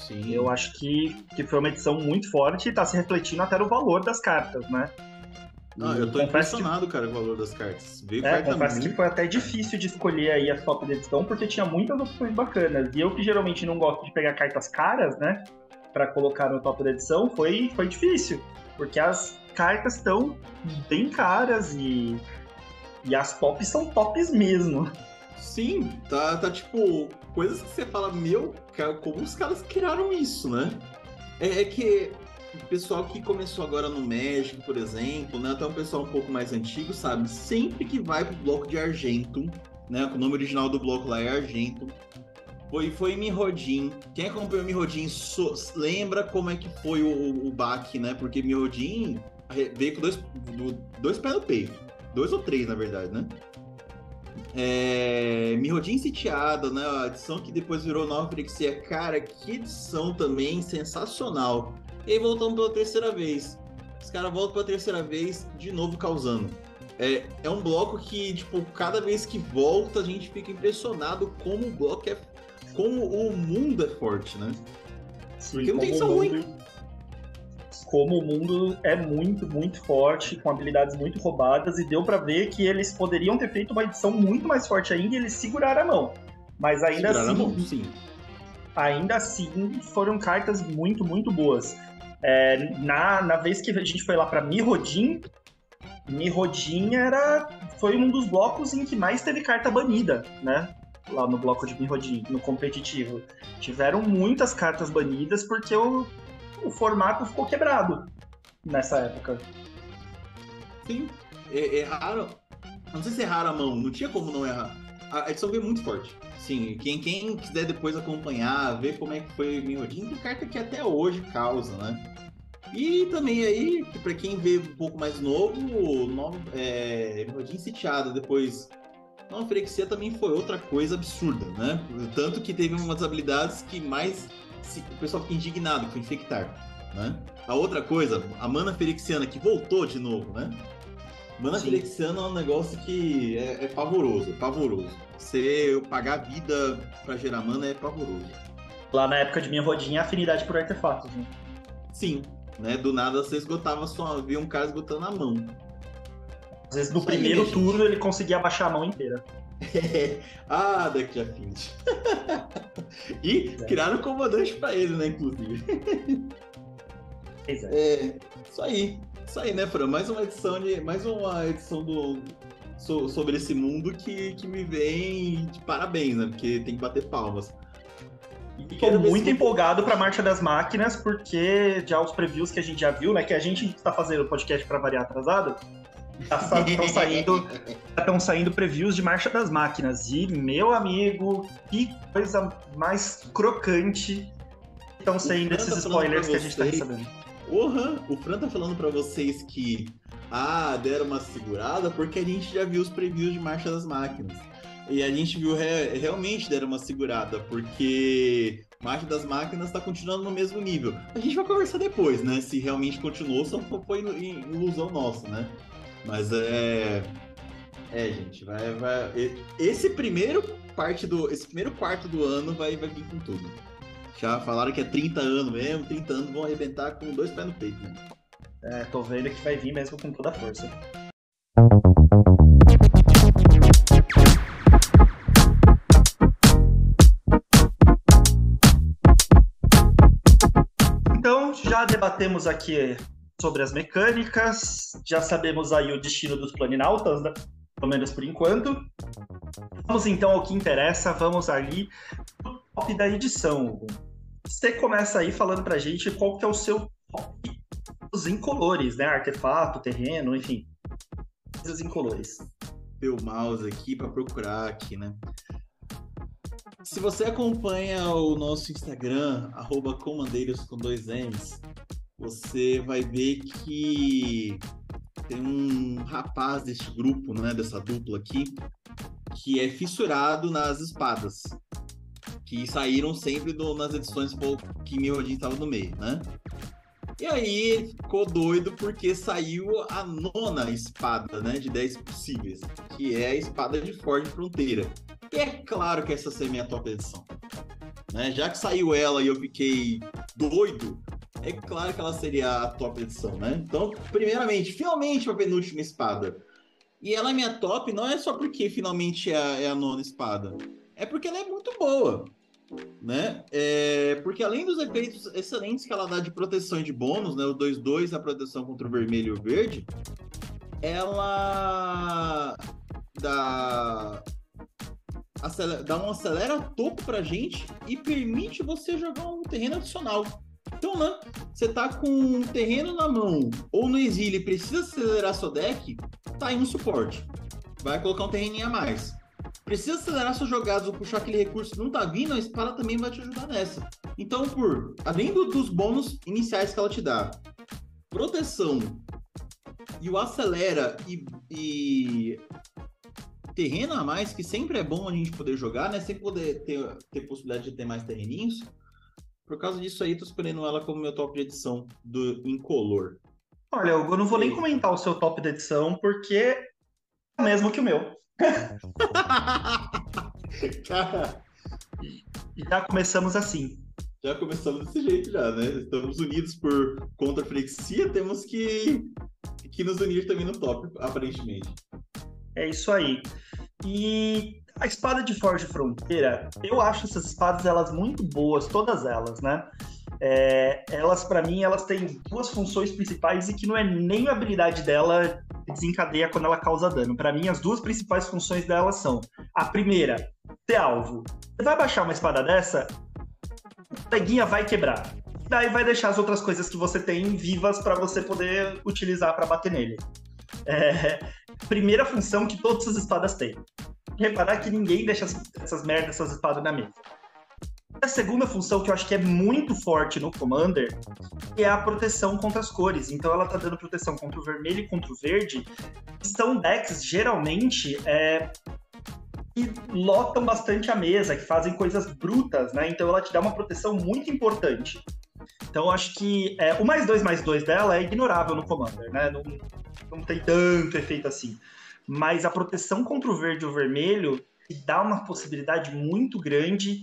Sim. Eu acho que, que foi uma edição muito forte e tá se refletindo até no valor das cartas, né? Não, eu tô impressionado, que... cara, com o valor das cartas. Veio é, confesso que foi até difícil de escolher aí a top da edição, porque tinha muitas opções bacanas. E eu que geralmente não gosto de pegar cartas caras, né? para colocar no top da edição, foi, foi difícil. Porque as cartas estão bem caras e e as tops são tops mesmo. Sim, tá, tá tipo, coisas que você fala, meu, cara, como os caras criaram isso, né? É, é, que o pessoal que começou agora no México, por exemplo, né? Até um pessoal um pouco mais antigo, sabe? Sempre que vai pro bloco de Argento, né? O nome original do bloco lá é Argento. Foi, foi Mirrodin. Quem acompanhou Mirrodin so, lembra como é que foi o, o baque, né? Porque Mirrodin veio com dois, dois pés no peito. Dois ou três, na verdade, né? É, Mirrodin Sitiada, né? A edição que depois virou Nova Frexia. Cara, que edição também sensacional. E aí voltamos pela terceira vez. Os caras voltam pela terceira vez, de novo causando. É, é um bloco que, tipo, cada vez que volta, a gente fica impressionado como o bloco é. Como o mundo é forte, né? Sim, Porque não tem ruim como o mundo é muito, muito forte, com habilidades muito roubadas, e deu para ver que eles poderiam ter feito uma edição muito mais forte ainda e eles seguraram a mão. Mas ainda seguraram assim. Mão, sim. Ainda assim, foram cartas muito, muito boas. É, na, na vez que a gente foi lá para Mirrodin, Mirrodin era, foi um dos blocos em que mais teve carta banida, né? Lá no bloco de Mirrodin, no competitivo. Tiveram muitas cartas banidas porque o, o formato ficou quebrado nessa época. Sim, erraram. Não sei se erraram a mão, não tinha como não errar. A edição veio muito forte. Sim, quem, quem quiser depois acompanhar, ver como é que foi o Mirrodin, tem carta que até hoje causa, né? E também aí, para quem vê um pouco mais novo, o nome é, Mirrodin sitiada, depois Nova Frexia também foi outra coisa absurda, né? Tanto que teve umas habilidades que mais se, o pessoal fica indignado, que foi infectar, né? A outra coisa, a Mana Ferexiana, que voltou de novo, né? Mana Sim. É um negócio que é, é pavoroso, é pavoroso. Você pagar vida para gerar mana é pavoroso. Lá na época de minha rodinha, afinidade por artefatos, né? Sim, né? Do nada você esgotava só, via um cara esgotando a mão. Às vezes no Isso primeiro aí, turno ele conseguia abaixar a mão inteira. ah, Deck de Affinity. e é. criaram um comandante pra ele, né, inclusive. Exato. É, isso aí. Isso aí, né, Fran? Mais uma edição de. Mais uma edição do. So, sobre esse mundo que, que me vem de parabéns, né? Porque tem que bater palmas. Estou muito empolgado para a Marcha das Máquinas, porque já os previews que a gente já viu, né? Que a gente está fazendo o podcast para variar atrasado, estão saindo, estão saindo previews de Marcha das Máquinas. E, meu amigo, que coisa mais crocante estão saindo esses tá spoilers que a gente está recebendo. Porra, o Fran tá falando para vocês que ah, deram uma segurada porque a gente já viu os previews de Marcha das Máquinas. E a gente viu re realmente deram uma segurada, porque Marcha das Máquinas está continuando no mesmo nível. A gente vai conversar depois, né? Se realmente continuou, só foi ilusão nossa, né? Mas é. É, gente, vai, vai. Esse primeiro parte do. Esse primeiro quarto do ano vai, vai vir com tudo. Já falaram que é 30 anos mesmo, 30 anos vão arrebentar com dois pés no peito, né? É, tô vendo que vai vir mesmo com toda a força. já debatemos aqui sobre as mecânicas, já sabemos aí o destino dos planinautas, né? pelo menos por enquanto. Vamos então ao que interessa, vamos ali top da edição. Você começa aí falando pra gente qual que é o seu top dos incolores, né? Artefato, terreno, enfim. Coisas incolores. Meu mouse aqui para procurar aqui, né? Se você acompanha o nosso Instagram, arroba comandeiros com dois M's, você vai ver que tem um rapaz deste grupo, né, dessa dupla aqui, que é fissurado nas espadas, que saíram sempre do, nas edições que meu estava no meio, né? E aí ficou doido porque saiu a nona espada, né, de 10 possíveis, que é a espada de Forte Fronteira. E é claro que essa seria a minha top edição. Né? Já que saiu ela e eu fiquei doido, é claro que ela seria a top edição, né? Então, primeiramente, finalmente a penúltima espada. E ela é minha top não é só porque finalmente é a, é a nona espada. É porque ela é muito boa. Né? É, porque além dos efeitos excelentes que ela dá de proteção e de bônus, né? O 2-2, a proteção contra o vermelho e o verde, ela dá acelera, dá um acelera topo pra gente e permite você jogar um terreno adicional. Então, né? Você tá com um terreno na mão ou no exílio e precisa acelerar seu deck, tá aí um suporte. Vai colocar um terreninho a mais. Precisa acelerar suas jogadas ou puxar aquele recurso que não tá vindo, a espada também vai te ajudar nessa. Então, por além do, dos bônus iniciais que ela te dá, proteção e o acelera e, e terreno a mais, que sempre é bom a gente poder jogar, né? Sempre poder ter, ter possibilidade de ter mais terreninhos. Por causa disso aí, tô escolhendo ela como meu top de edição do incolor. Olha, eu não vou nem comentar o seu top de edição, porque é o mesmo que o meu. Cara. Já começamos assim. Já começamos desse jeito já, né? Estamos unidos por contra flexia, temos que, que nos unir também no top, aparentemente. É isso aí. E a espada de Forge Fronteira, eu acho essas espadas elas muito boas, todas elas, né? É, elas, para mim, elas têm duas funções principais e que não é nem a habilidade dela desencadeia quando ela causa dano. Para mim, as duas principais funções dela são: a primeira, ser alvo. Você vai baixar uma espada dessa, a peguinha vai quebrar. Daí vai deixar as outras coisas que você tem vivas para você poder utilizar para bater nele. É, primeira função que todas as espadas têm. Reparar que ninguém deixa essas merdas, essas espadas na mesa. A segunda função que eu acho que é muito forte no Commander é a proteção contra as cores. Então ela tá dando proteção contra o vermelho e contra o verde. São decks geralmente é, que lotam bastante a mesa, que fazem coisas brutas, né? Então ela te dá uma proteção muito importante. Então acho que é, o mais dois mais dois dela é ignorável no Commander, né? Não, não tem tanto efeito assim. Mas a proteção contra o verde e o vermelho dá uma possibilidade muito grande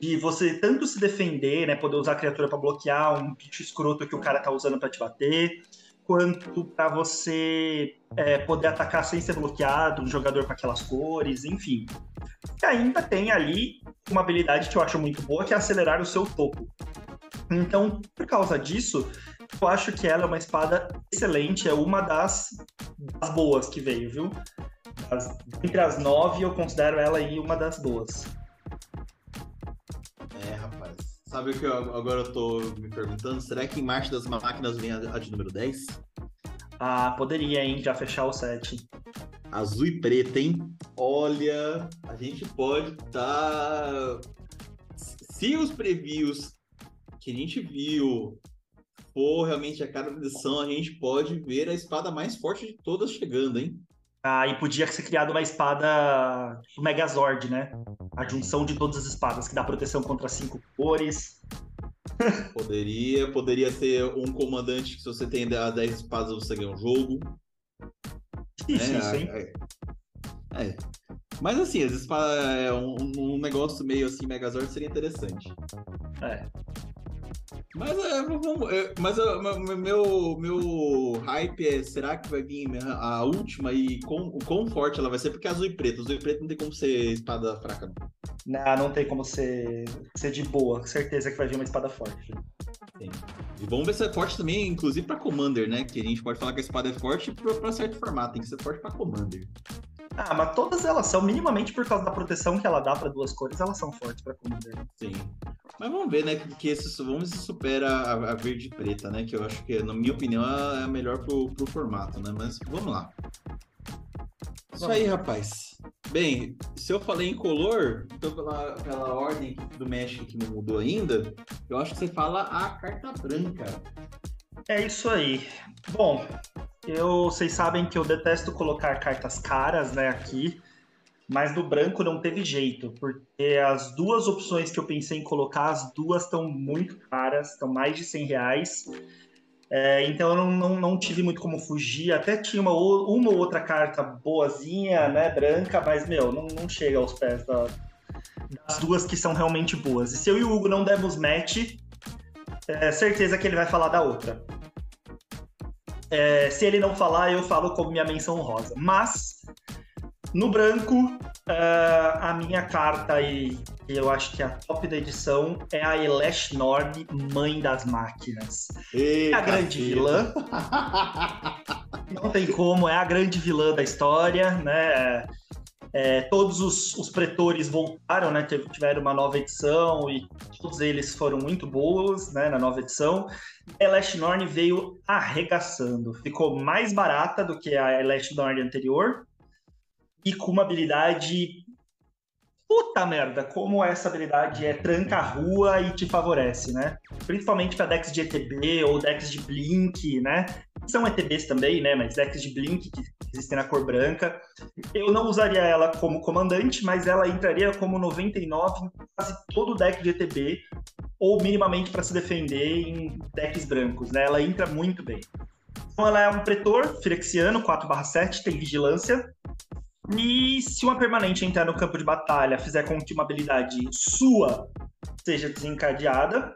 de você tanto se defender, né, poder usar a criatura para bloquear um bicho escroto que o cara tá usando para te bater, quanto para você é, poder atacar sem ser bloqueado, um jogador com aquelas cores, enfim. E ainda tem ali uma habilidade que eu acho muito boa, que é acelerar o seu topo. Então, por causa disso, eu acho que ela é uma espada excelente, é uma das, das boas que veio, viu? As, entre as nove, eu considero ela aí uma das boas. É, rapaz. Sabe o que eu, agora eu tô me perguntando? Será que em Marcha das Máquinas vem a, a de número 10? Ah, poderia, hein? Já fechar o set. Azul e preta, hein? Olha, a gente pode. Tá... Se os previews que a gente viu for realmente a cada edição, a gente pode ver a espada mais forte de todas chegando, hein? Ah, e podia ser criada uma espada tipo Megazord, né? A junção de todas as espadas, que dá proteção contra cinco cores. Poderia, poderia ser um comandante que se você tem as 10 espadas você ganha um jogo. Isso, é, isso, hein? É, é. Mas assim, as espadas, é um, um negócio meio assim, Megazord seria interessante. É. Mas, é, é, mas é, meu, meu hype é: será que vai vir a última e quão, quão forte ela vai ser? Porque é azul e preto. Azul e preto não tem como ser espada fraca, não. Não, tem como ser, ser de boa. Certeza que vai vir uma espada forte. Sim. E vamos ver se é forte também, inclusive pra Commander, né? Que a gente pode falar que a espada é forte pra, pra certo formato. Tem que ser forte pra Commander. Ah, mas todas elas são, minimamente por causa da proteção que ela dá para duas cores, elas são fortes para Commander. Sim. Mas vamos ver, né? Que esse, vamos ver se supera a, a, verde e preta, né? Que eu acho que, na minha opinião, é a melhor pro, pro formato, né? Mas vamos lá. Isso aí, rapaz. Bem, se eu falei em color, então pela, pela ordem do México que não mudou ainda, eu acho que você fala a carta branca. É isso aí. Bom, eu, vocês sabem que eu detesto colocar cartas caras, né, aqui, mas do branco não teve jeito, porque as duas opções que eu pensei em colocar, as duas estão muito caras, estão mais de 100 reais. É, então eu não, não, não, tive muito como fugir. Até tinha uma, uma ou outra carta boazinha, né, branca, mas, meu, não, não chega aos pés da, das duas que são realmente boas. E se eu e o Hugo não demos match, é certeza que ele vai falar da outra. É, se ele não falar, eu falo como minha menção rosa. Mas, no branco, uh, a minha carta aí, eu acho que a top da edição é a Elesh Norn, Mãe das Máquinas. Ei, é a grande vilã. não tem como, é a grande vilã da história, né? É, todos os, os, pretores voltaram, né? Tiveram uma nova edição e todos eles foram muito boas, né? Na nova edição. Elast Norn veio arregaçando. Ficou mais barata do que a Elast Norn anterior e com uma habilidade puta merda, como essa habilidade é tranca a rua e te favorece, né? Principalmente para decks de ETB ou decks de Blink, né? São ETBs também, né? Mas decks de Blink que existem na cor branca. Eu não usaria ela como comandante, mas ela entraria como 99 em quase todo deck de ETB, ou minimamente para se defender em decks brancos, né? Ela entra muito bem. Então ela é um pretor firexiano, 4/7, tem vigilância, e se uma permanente entrar no campo de batalha fizer com que uma habilidade sua seja desencadeada,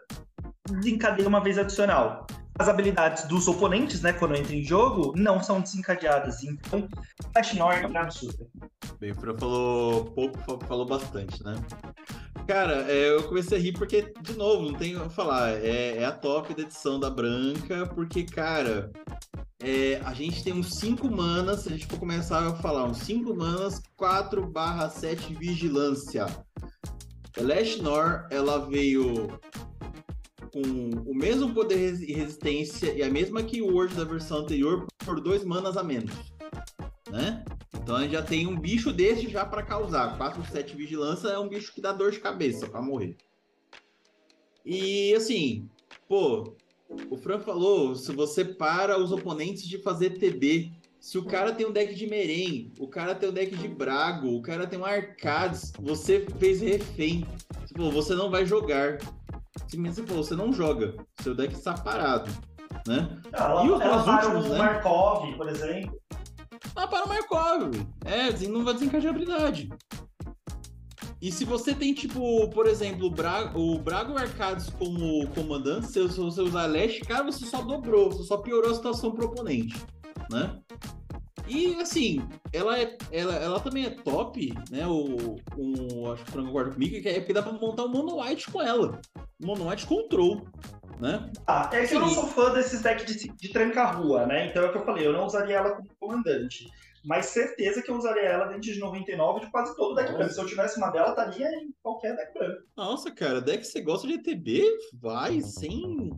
desencadeia uma vez adicional. As habilidades dos oponentes, né, quando entra em jogo, não são desencadeadas. Então, Flash Nord é absurda. Bem, o falou pouco, falou bastante, né? Cara, é, eu comecei a rir porque, de novo, não tenho o falar. É, é, a top da edição da Branca, porque, cara, é, a gente tem uns 5 manas, se a gente for começar a falar, uns 5 manas, 4 barra 7 vigilância. Last Nor, ela veio com o mesmo poder e resistência e a mesma keyword da versão anterior por 2 manas a menos, né? Então a gente já tem um bicho desse já para causar. 4, 7 vigilância é um bicho que dá dor de cabeça para morrer. E assim, pô, o Fran falou, se você para os oponentes de fazer TB, se o cara tem um deck de Meren, o cara tem um deck de Brago, o cara tem um Arcades, você fez refém. Tipo, você não vai jogar. Simplesmente falou, você não joga. Seu deck está parado. Né? Ela, e os ela últimos, o né? Markov, por exemplo. Ah, para o Markov. É, não vai desencadear a habilidade. E se você tem, tipo, por exemplo, o Braga, o Braga Arcades como comandante, se você usar Leste, cara, você só dobrou, você só piorou a situação pro oponente, né? E assim, ela, é, ela, ela também é top, né? O, o acho que o Franco guarda comigo, que é porque dá pra montar um Mono White com ela. Mono White Control né? Ah, é que eu não sou fã desses decks de, de tranca-rua, né? Então é o que eu falei, eu não usaria ela como comandante. Mas certeza que eu usaria ela dentro de 99 de quase todo deck branco. Se eu tivesse uma dela, estaria em qualquer deck branco. Nossa, cara, deck que você gosta de ETB, vai sem,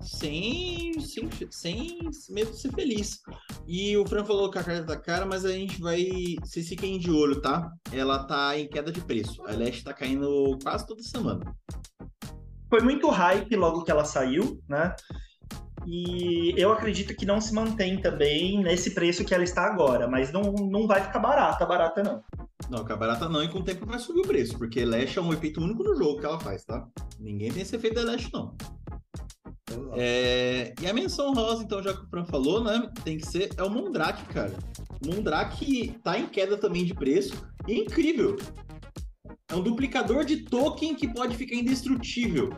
sem, sem, sem medo de ser feliz. E o Fran falou que a carta tá cara, mas a gente vai. Vocês fiquem de olho, tá? Ela tá em queda de preço. A Leste tá caindo quase toda semana foi muito hype logo que ela saiu, né? E eu acredito que não se mantém também nesse preço que ela está agora, mas não, não vai ficar barata, barata não. Não, ficar barata não, e com o tempo vai subir o preço, porque Lash é um efeito único no jogo que ela faz, tá? Ninguém tem esse efeito da Lash, não. É... E a menção rosa, então, já que o Fran falou, né? Tem que ser. É o Mondrak, cara. O Mondrak tá em queda também de preço. E é incrível. É um duplicador de token que pode ficar indestrutível.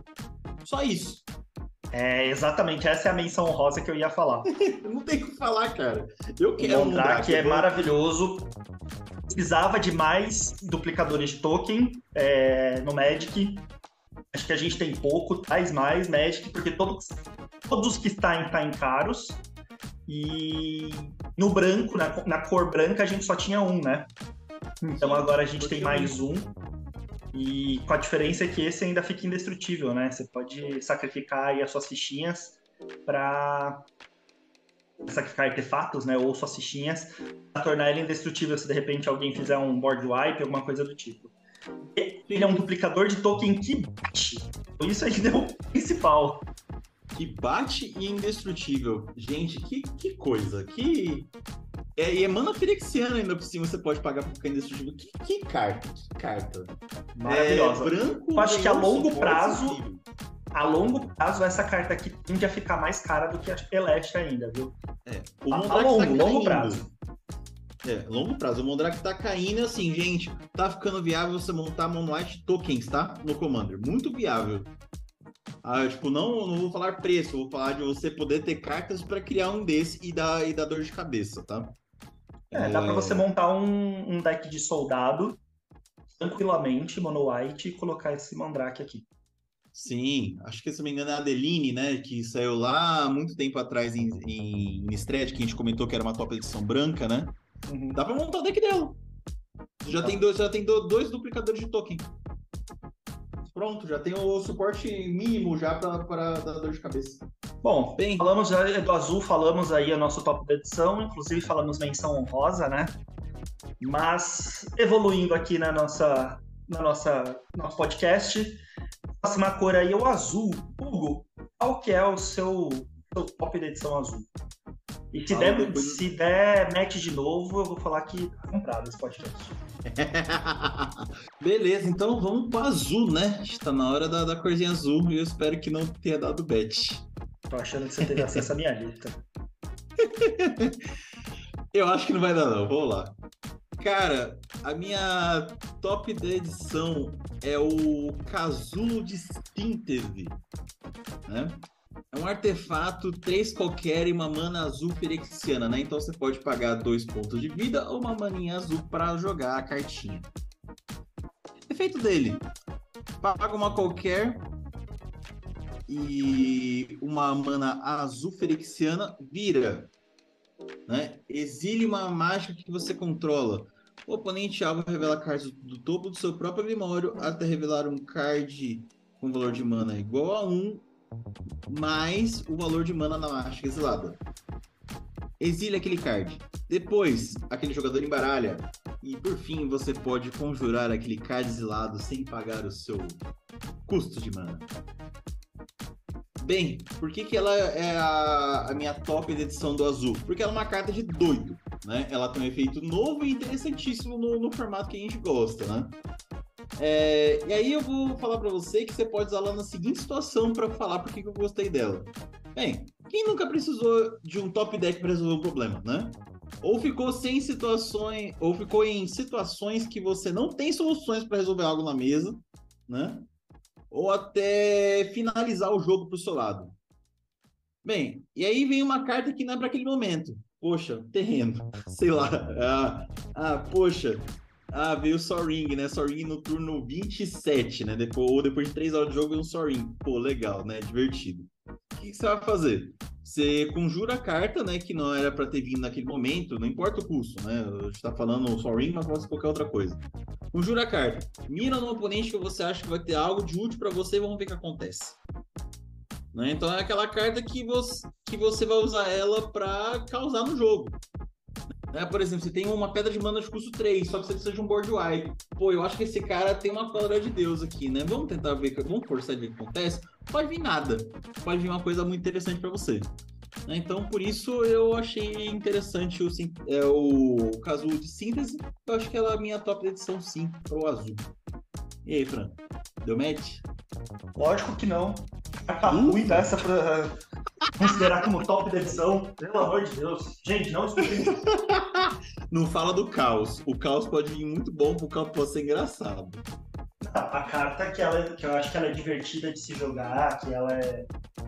Só isso. É, exatamente, essa é a menção rosa que eu ia falar. não tem o que falar, cara. Eu quero um Monark é maravilhoso. Precisava de mais duplicadores de token é, no Magic. Acho que a gente tem pouco, traz mais Magic, porque todos, todos que estão em, tá em caros. E no branco, na, na cor branca, a gente só tinha um, né? Então agora a gente tem mais um. E com a diferença é que esse ainda fica indestrutível, né? Você pode sacrificar aí as suas fichinhas para sacrificar artefatos, né? Ou suas fichinhas, para tornar ele indestrutível se de repente alguém fizer um board wipe, alguma coisa do tipo. Ele é um duplicador de token que bate. Isso ainda é o principal. Que bate e é indestrutível. Gente, que, que coisa. Que é, e é mana firexiana ainda por cima, você pode pagar por indestrutível. Que, que carta, que carta. Maravilhosa. É, branco, Eu acho que a longo prazo, a longo prazo, essa carta aqui tende a ficar mais cara do que a Celeste ainda, viu? É, o a, a longo, tá longo prazo. É, longo prazo. O Mondrak tá caindo assim, gente. Tá ficando viável você montar Moonlight Tokens, tá? No Commander. Muito viável. Ah, tipo, não, não vou falar preço, vou falar de você poder ter cartas para criar um desse e dar, e dar dor de cabeça, tá? É, dá pra você montar um, um deck de soldado tranquilamente, mono white, e colocar esse Mandrake aqui. Sim, acho que se não me engano é a Adeline, né? Que saiu lá muito tempo atrás em, em, em Strat, que a gente comentou que era uma top edição branca, né? Uhum. Dá pra montar o deck dela. Já, tá. tem dois, já tem dois duplicadores de token. Pronto, já tem o suporte mínimo já para dar dor de cabeça. Bom, Bem, falamos do azul, falamos aí a nosso top da edição, inclusive falamos menção honrosa, né? Mas evoluindo aqui na nossa, na nossa nosso podcast, próxima cor aí é o azul. Hugo, qual que é o seu, seu top da edição azul? E se, der, depois... se der match de novo, eu vou falar que tá comprado esse podcast. Beleza, então vamos pro azul, né? Está na hora da, da corzinha azul e eu espero que não tenha dado bet. Tô achando que você teve acesso à minha lista. eu acho que não vai dar, não. Vamos lá. Cara, a minha top da edição é o Casulo de Síntese. Né? É um artefato, três qualquer e uma mana azul firexiana, né? Então você pode pagar dois pontos de vida ou uma maninha azul para jogar a cartinha. Efeito dele. paga uma qualquer e uma mana azul ferexiana vira. Né? Exile uma mágica que você controla. O oponente alvo revela cards do topo do seu próprio grimório até revelar um card com valor de mana igual a 1 mais o valor de mana na mágica exilada. Exile aquele card. Depois, aquele jogador embaralha. E por fim, você pode conjurar aquele card exilado sem pagar o seu custo de mana. Bem, por que, que ela é a, a minha top edição do azul? Porque ela é uma carta de doido, né? Ela tem um efeito novo e interessantíssimo no, no formato que a gente gosta, né? É, e aí eu vou falar para você que você pode usar ela na seguinte situação para falar por que eu gostei dela. Bem, quem nunca precisou de um top deck para resolver um problema, né? Ou ficou sem situações, ou ficou em situações que você não tem soluções para resolver algo na mesa, né? ou até finalizar o jogo para o seu lado. Bem, e aí vem uma carta que não é para aquele momento. Poxa, terreno, sei lá. Ah, ah poxa, ah, veio o Soring, né? Soring no turno 27, né? Depois, ou depois de 3 horas de jogo, um Soring. Pô, legal, né? Divertido. O que, você vai fazer? Você conjura a carta, né? Que não era para ter vindo naquele momento, não importa o custo, né? A gente tá falando Soring, mas pode qualquer outra coisa. Conjura a carta. Mira no oponente que você acha que vai ter algo de útil para você e vamos ver o que acontece. Né? Então é aquela carta que você, que você vai usar ela para causar no jogo. Né? Por exemplo, você tem uma pedra de mana de custo 3, só que você precisa de um board wide. Pô, eu acho que esse cara tem uma palavra de Deus aqui, né? Vamos tentar ver, vamos forçar ver o que acontece. Pode vir nada. Pode vir uma coisa muito interessante para você. Né? Então, por isso eu achei interessante o, é, o caso de síntese. Eu acho que ela é a minha top edição, sim, pro azul. E aí, Fran? Deu match? Lógico que não. Tá ruim dessa pra considerar como top da edição. Pelo amor de Deus. Gente, não escutei. não fala do caos. O caos pode vir muito bom, o caos pode ser engraçado. A carta que, ela, que eu acho que ela é divertida de se jogar, que ela é,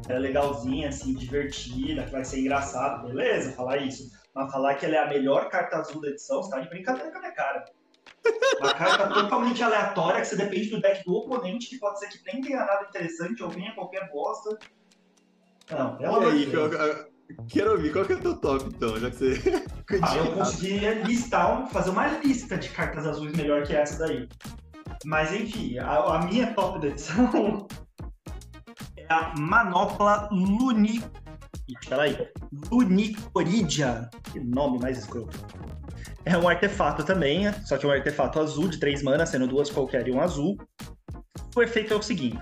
ela é legalzinha, assim, divertida, que vai ser engraçado, beleza, falar isso. Mas falar que ela é a melhor carta azul da edição, você tá de brincadeira com a minha cara. Uma carta totalmente aleatória, que você depende do deck do oponente, que pode ser que nem tenha nada interessante ou venha qualquer bosta. Não, de Deus. Quero ouvir, qual que é o teu top então, já que você. ah, eu consegui listar, fazer uma lista de cartas azuis melhor que essa daí. Mas enfim, a, a minha top da edição é a Manopla Luni. Peraí. Lunicoridia. Que nome mais escroto. É um artefato também, só que é um artefato azul de 3 manas, sendo duas qualquer e um azul. O efeito é o seguinte: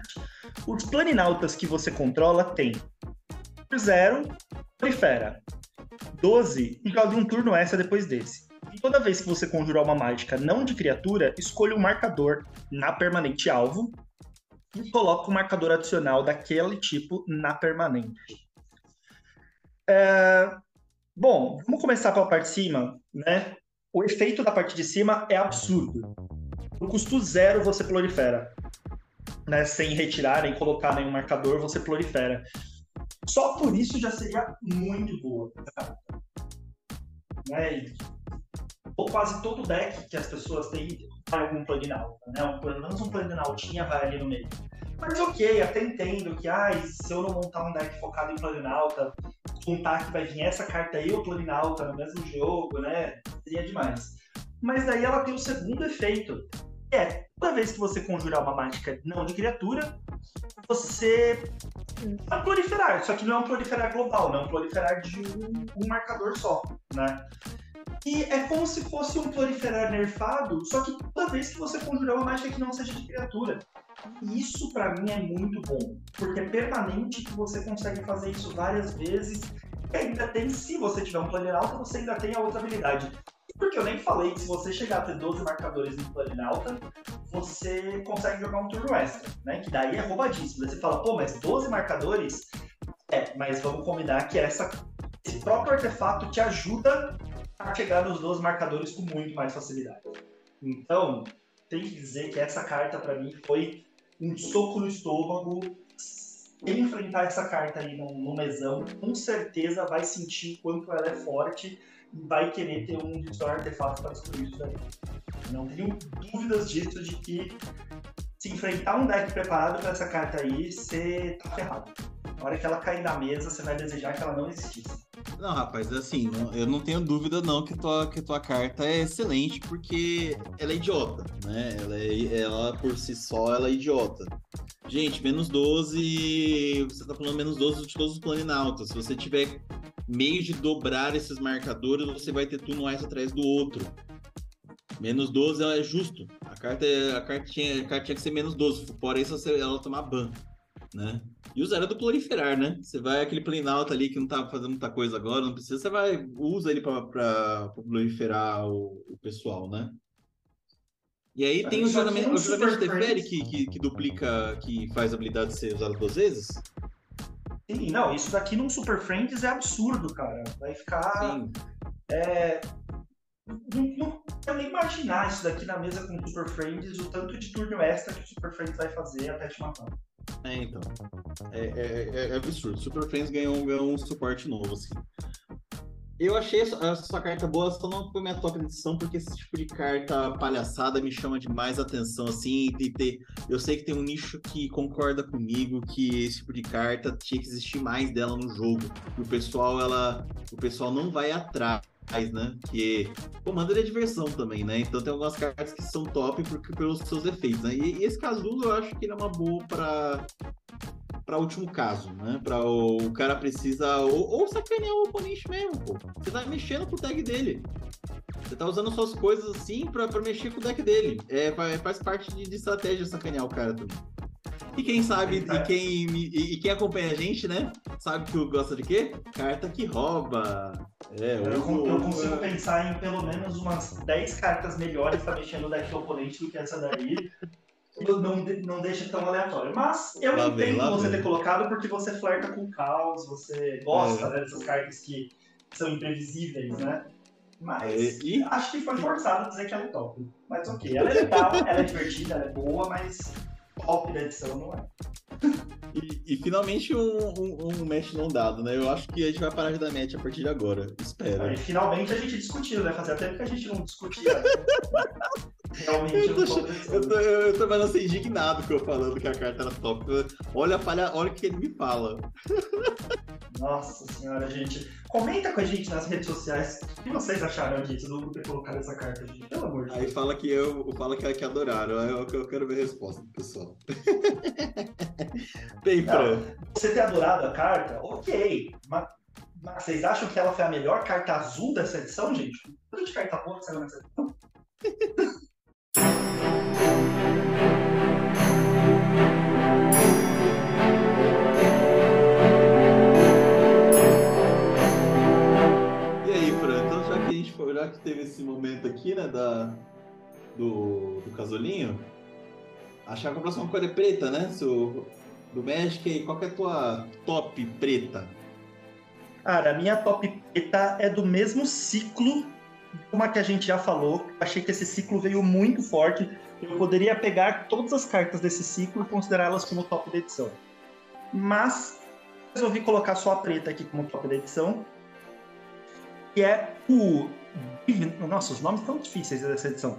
os planinautas que você controla tem 0, prolifera. 12 e joga um turno extra depois desse. E toda vez que você conjurar uma mágica não de criatura, escolha um marcador na permanente alvo e coloca um marcador adicional daquele tipo na permanente. É... Bom, vamos começar pela parte de cima, né? O efeito da parte de cima é absurdo. No custo zero você prolifera. Né? Sem retirar nem colocar nenhum marcador, você prolifera. Só por isso já seria muito boa. Né? Ou quase todo deck que as pessoas têm vai algum plugin alta, né? Pelo menos um plugin altinha vai ali no meio. Mas ok, até entendo que ah, se eu não montar um deck focado em plugin alta, contar que vai vir essa carta aí ou plugin alta no mesmo jogo, né? Seria demais. Mas daí ela tem o segundo efeito. É, toda vez que você conjurar uma mágica não de criatura, você vai proliferar. Só que não é um proliferar global, não é um proliferar de um, um marcador só, né? E é como se fosse um proliferar nerfado, só que toda vez que você conjurar uma mágica que não seja de criatura. Isso para mim é muito bom, porque é permanente que você consegue fazer isso várias vezes. E ainda tem, se você tiver um planner alta, você ainda tem a outra habilidade. Porque eu nem falei que se você chegar a ter 12 marcadores no planner alta, você consegue jogar um turno extra, né? Que daí é roubadíssimo. Você fala, pô, mas 12 marcadores? É, mas vamos combinar que essa, esse próprio artefato te ajuda a chegar nos 12 marcadores com muito mais facilidade. Então, tem que dizer que essa carta para mim foi um soco no estômago. Enfrentar essa carta aí no, no mesão, com certeza vai sentir quanto ela é forte e vai querer ter um dos artefatos para destruir isso daí. Não tenho dúvidas disso, de que se enfrentar um deck preparado para essa carta aí, você tá ferrado. Na hora que ela cair na mesa, você vai desejar que ela não existisse. Não, rapaz, assim, eu não tenho dúvida não que tua, que tua carta é excelente, porque ela é idiota, né? Ela, é, ela por si só, ela é idiota. Gente, menos 12, você tá falando menos 12 de todos os planinautas. Se você tiver meio de dobrar esses marcadores, você vai ter turno mais atrás do outro. Menos 12 é justo. A carta, a carta, tinha, a carta tinha que ser menos 12, fora isso ela tomar ban, né? E usar do proliferar, né? Você vai aquele planalto ali que não tá fazendo muita coisa agora, não precisa, você vai, usa ele para proliferar o, o, pessoal, né? E aí tem o juramento, o juramento de Teferi que, que, que, duplica, que faz a habilidade ser usada duas vezes? Sim, não, isso daqui num Super Friends é absurdo, cara. Vai ficar. Sim. É, não, não quero nem imaginar isso daqui na mesa com o Super Friends, o tanto de turno extra que o Super Friends vai fazer até te matar. É, então. É, é, é, é absurdo. Super Friends ganhou, ganhou um suporte novo, assim. Eu achei essa, carta boa, só não foi minha top edição, porque esse tipo de carta palhaçada me chama demais atenção, assim, e ter... Eu sei que tem um nicho que concorda comigo que esse tipo de carta tinha que existir mais dela no jogo. E o pessoal, ela... O pessoal não vai atrás né? Que Commander é diversão também, né? Então tem algumas cartas que são top porque, pelos seus efeitos, né? E, e esse Casulo eu acho que ele é uma boa para para último caso, né? Para o, o, cara precisa ou, ou sacanear o oponente mesmo, pô. Você tá mexendo com o tag dele. Você tá usando suas coisas assim para mexer com o deck dele. É, faz parte de, de estratégia sacanear o cara também. E quem sabe, e quem, e, e, quem acompanha a gente, né? Sabe que gosta de quê? Carta que rouba. É, eu, eu, eu consigo pensar em pelo menos umas 10 cartas melhores pra mexer no deck do oponente do que essa daí. Não, não deixa tão aleatório. Mas eu lá entendo você ter colocado porque você flerta com o caos, você gosta é. né, dessas cartas que são imprevisíveis, né? Mas é, e... acho que foi forçado dizer que ela é top. Mas ok, ela é legal, ela é divertida, ela é boa, mas top da edição não é. E, e, finalmente um, um, um, match não dado, né? Eu acho que a gente vai parar de dar match a partir de agora. Espero. Aí, finalmente a gente discutiu, né? Fazia tempo que a gente não discutia. Realmente eu tô, eu, tô, eu tô assim, indignado com eu falando que a carta era top. Olha, palha, olha o que ele me fala. Nossa senhora, gente. Comenta com a gente nas redes sociais o que vocês acharam disso, do ter colocado essa carta, gente. Pelo amor de Deus. Aí fala que eu fala que, que adoraram. Eu, eu quero ver a resposta do pessoal. Bem, Fran. Você ter adorado a carta, ok. Mas, mas, vocês acham que ela foi a melhor carta azul dessa edição, gente? Quanto de carta boa que saiu nessa edição? E aí, então já que a gente foi, já que teve esse momento aqui, né, da, do, do casolinho, achar que a próxima cor é preta, né? Seu, do Magic, qual é a tua top preta? Cara, a minha top preta é do mesmo ciclo como a que a gente já falou, achei que esse ciclo veio muito forte. Eu poderia pegar todas as cartas desse ciclo e considerá-las como top da edição. Mas resolvi colocar só a preta aqui como top da edição. Que é o. Nossa, os nomes estão difíceis dessa edição.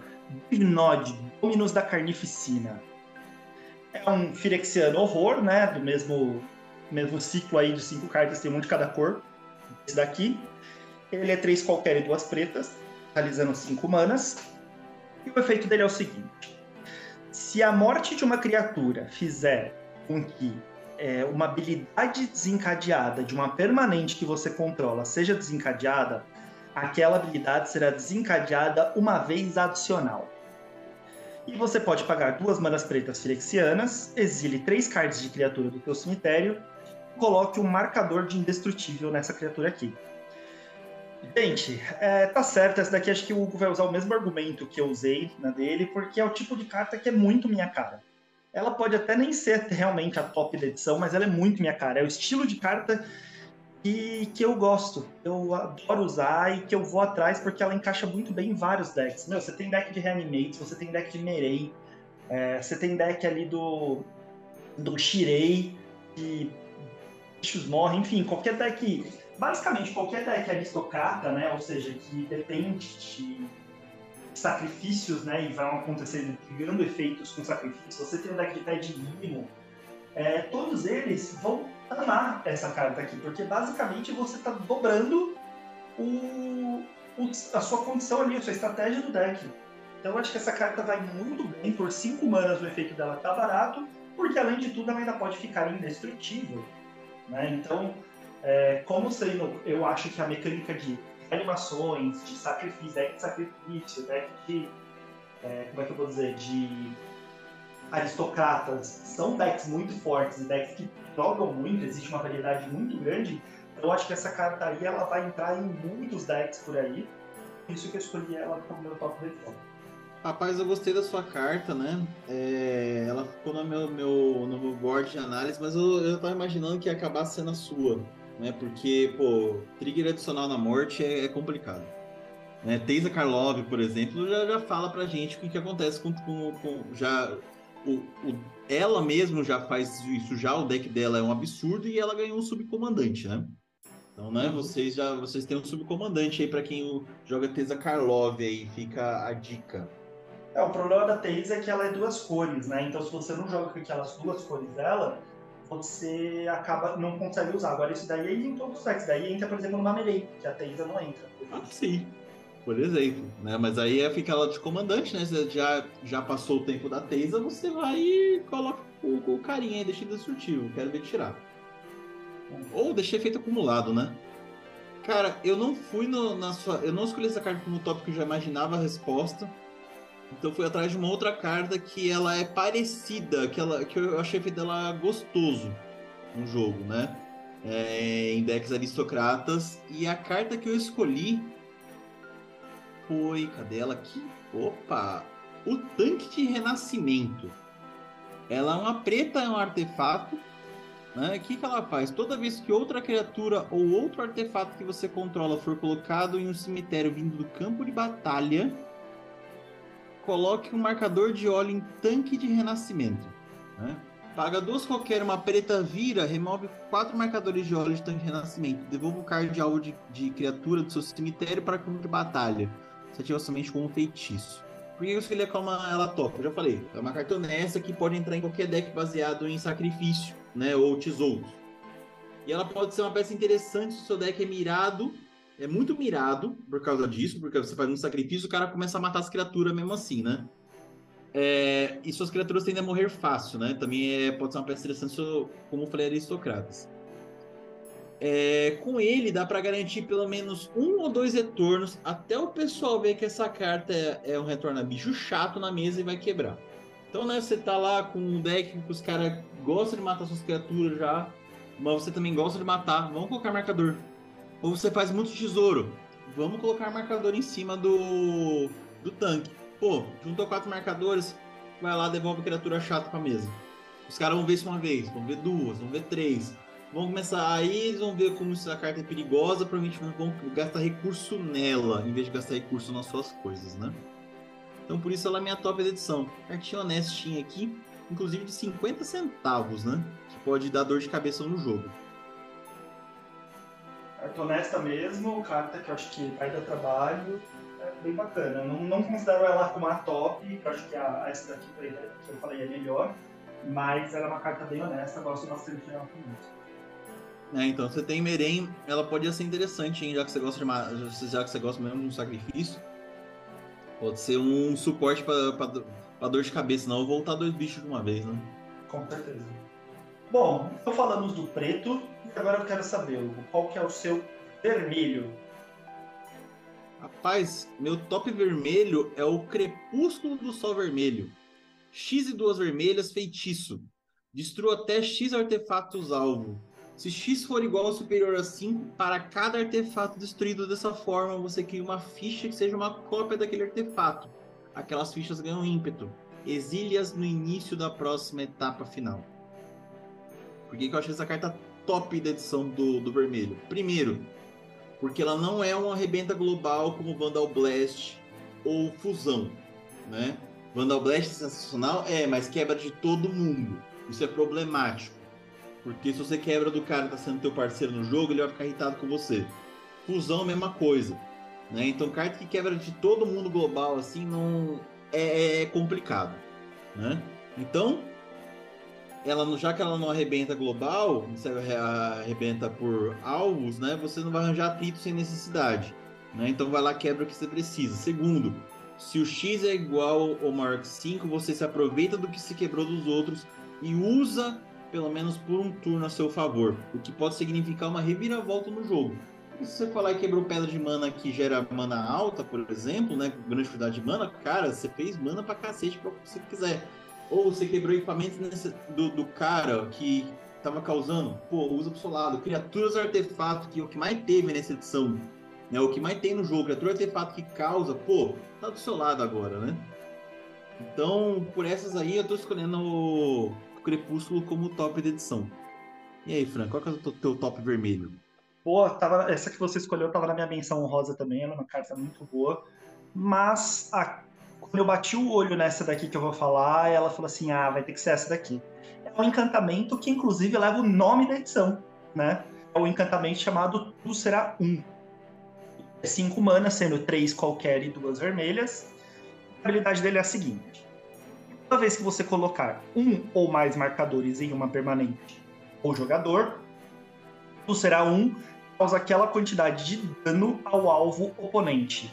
Divnod, Dominus da Carnificina. É um Firexiano horror, né? Do mesmo, mesmo ciclo aí de cinco cartas, tem um de cada cor. Esse daqui. Ele é três qualquer e duas pretas realizando 5 manas. E o efeito dele é o seguinte: se a morte de uma criatura fizer com que é, uma habilidade desencadeada de uma permanente que você controla seja desencadeada, aquela habilidade será desencadeada uma vez adicional. E você pode pagar duas manas pretas firexianas, exile três cards de criatura do seu cemitério coloque um marcador de indestrutível nessa criatura aqui. Gente, é, tá certo, essa daqui acho que o Hugo vai usar o mesmo argumento que eu usei na dele, porque é o tipo de carta que é muito minha cara. Ela pode até nem ser realmente a top da edição, mas ela é muito minha cara. É o estilo de carta que, que eu gosto, eu adoro usar e que eu vou atrás porque ela encaixa muito bem em vários decks. Meu, você tem deck de Reanimates, você tem deck de Merei, é, você tem deck ali do, do Shirei, que bichos morrem, enfim, qualquer deck basicamente qualquer deck aristocrata, né, ou seja, que depende de sacrifícios, né? E vão acontecer criando efeitos com sacrifícios. Você tem um deck de pé de mínimo, é, todos eles vão amar essa carta aqui, porque basicamente você está dobrando o, o, a sua condição ali, a sua estratégia do deck. Então eu acho que essa carta vai muito bem, por 5 manas o efeito dela tá barato, porque além de tudo ela ainda pode ficar indestrutível. Né? Então, é, como sendo, eu acho que a mecânica de animações, de sacrifício, deck de sacrifício, deck de. É, como é que eu vou dizer? De aristocratas, são decks muito fortes e decks que jogam muito, existe uma variedade muito grande. Eu acho que essa carta aí ela vai entrar em muitos decks por aí. Por isso que eu escolhi ela como meu top default. Rapaz, eu gostei da sua carta, né? É, ela ficou no meu, meu, no meu board de análise, mas eu, eu tava imaginando que ia acabar sendo a sua, né? Porque, pô, trigger adicional na morte é, é complicado. Né? Teisa Karlov, por exemplo, já, já fala pra gente o que, que acontece com, com, com já o, o, ela mesmo já faz isso já, o deck dela é um absurdo e ela ganhou um subcomandante, né? Então, né, uhum. vocês já vocês têm um subcomandante aí para quem joga Tesa Karlov aí, fica a dica. É, o problema da Tesa é que ela é duas cores, né? Então se você não joga com aquelas duas cores dela, você acaba não consegue usar. Agora isso daí é em todos os decks, daí entra, por exemplo, no Mamerei, que a Tesa não entra. Ah, sim por exemplo, né? Mas aí é fica ela de comandante, né? Você já, já passou o tempo da Teisa, você vai e coloca o, o carinha aí, deixa indestrutível, quero ver tirar. Ou deixei efeito acumulado, né? Cara, eu não fui no, na sua. Eu não escolhi essa carta como tópico, eu já imaginava a resposta. Então fui atrás de uma outra carta que ela é parecida, que, ela, que eu achei dela gostoso no jogo, né? É, em decks aristocratas. E a carta que eu escolhi foi. Cadê ela aqui? Opa! O tanque de renascimento. Ela é uma preta, é um artefato. Né? O que, que ela faz? Toda vez que outra criatura ou outro artefato que você controla for colocado em um cemitério vindo do campo de batalha, coloque um marcador de óleo em tanque de renascimento. Né? Paga duas qualquer, uma preta vira, remove quatro marcadores de óleo de tanque de renascimento. Devolva o card de alvo de, de criatura do seu cemitério para campo de batalha se ativa somente com um feitiço. Por que eu escolhi como ela top? Eu já falei, é uma carta que pode entrar em qualquer deck baseado em sacrifício, né, ou tesouros. E ela pode ser uma peça interessante se o seu deck é mirado, é muito mirado por causa disso, porque você faz um sacrifício, o cara começa a matar as criaturas mesmo assim, né? É, e suas criaturas tendem a morrer fácil, né? Também é, pode ser uma peça interessante, como eu falei, aristocratas. É, com ele dá para garantir pelo menos um ou dois retornos até o pessoal ver que essa carta é, é um retorno a bicho chato na mesa e vai quebrar. Então, né, você tá lá com um deck que os caras gostam de matar suas criaturas já, mas você também gosta de matar, vamos colocar marcador. Ou você faz muito tesouro, vamos colocar marcador em cima do, do tanque. Pô, juntou quatro marcadores, vai lá, devolve a criatura chata pra mesa. Os caras vão ver isso uma vez, vão ver duas, vão ver três vão começar aí, eles vão ver como essa carta é perigosa, provavelmente vão gastar recurso nela, em vez de gastar recurso nas suas coisas, né? Então por isso ela é minha top edição. Cartinha honestinha aqui, inclusive de 50 centavos, né? Que pode dar dor de cabeça no jogo. Carta honesta mesmo, carta que eu acho que vai dar trabalho, é bem bacana. Não, não considero ela como a top, que eu acho que a, essa daqui que eu falei é melhor, mas ela é uma carta bem honesta, gosto bastante dela também. É, então você tem Meren, ela pode ser interessante, hein, já que você gosta de já que você gosta mesmo do sacrifício. Pode ser um suporte para dor de cabeça, não voltar dois bichos de uma vez, né? Com certeza. Bom, então falamos do preto, agora eu quero saber qual que é o seu vermelho. Rapaz, meu top vermelho é o Crepúsculo do Sol Vermelho. X e duas vermelhas, feitiço. Destrua até X artefatos alvo. Se x for igual ou superior a 5, para cada artefato destruído dessa forma, você cria uma ficha que seja uma cópia daquele artefato. Aquelas fichas ganham ímpeto. Exile-as no início da próxima etapa final. Por que, que eu achei essa carta top da edição do, do vermelho? Primeiro, porque ela não é uma arrebenta global como Vandal Blast ou Fusão, né? Vandal Blast é sensacional, é, mas quebra de todo mundo. Isso é problemático. Porque se você quebra do cara que tá sendo teu parceiro no jogo, ele vai ficar irritado com você. Fusão, mesma coisa. Né? Então, carta que quebra de todo mundo global, assim, não é, é complicado. Né? Então, ela já que ela não arrebenta global, você arrebenta por alvos, né? Você não vai arranjar atrito sem necessidade. Né? Então vai lá quebra o que você precisa. Segundo, se o X é igual ou maior que 5, você se aproveita do que se quebrou dos outros e usa pelo menos por um turno a seu favor, o que pode significar uma reviravolta no jogo. E se você falar que quebrou pedra de mana que gera mana alta, por exemplo, né, grande quantidade de mana, cara, você fez mana pra cacete pra você quiser. Ou você quebrou equipamentos nesse, do, do cara que tava causando, pô, usa pro seu lado. Criaturas artefato, que é o que mais teve nessa edição, né, o que mais tem no jogo, criatura artefato que causa, pô, tá do seu lado agora, né? Então, por essas aí, eu tô escolhendo o Crepúsculo como top da edição. E aí, Fran, qual que é o teu top vermelho? Boa, tava, essa que você escolheu tava na minha menção honrosa também, ela é uma carta muito boa. Mas a, quando eu bati o olho nessa daqui que eu vou falar, ela falou assim: ah, vai ter que ser essa daqui. É um encantamento que, inclusive, leva o nome da edição, né? É um encantamento chamado Tudo Será Um. É cinco manas, sendo três qualquer e duas vermelhas. A habilidade dele é a seguinte: toda vez que você colocar um ou mais marcadores em uma permanente ou jogador, tu será um causa aquela quantidade de dano ao alvo oponente,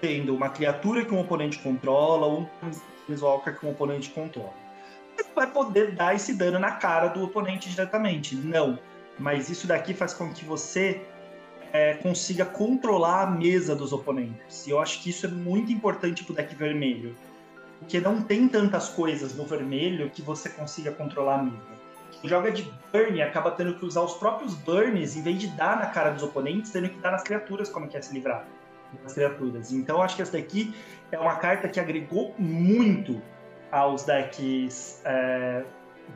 tendo uma criatura que um oponente controla ou um Planeswalker que um oponente controla. Você vai poder dar esse dano na cara do oponente diretamente, não. Mas isso daqui faz com que você é, consiga controlar a mesa dos oponentes. E eu acho que isso é muito importante pro deck vermelho. Porque não tem tantas coisas no vermelho que você consiga controlar a mesa joga de burn acaba tendo que usar os próprios burns em vez de dar na cara dos oponentes, tendo que dar nas criaturas como quer se livrar das criaturas. Então acho que essa daqui é uma carta que agregou muito aos decks é,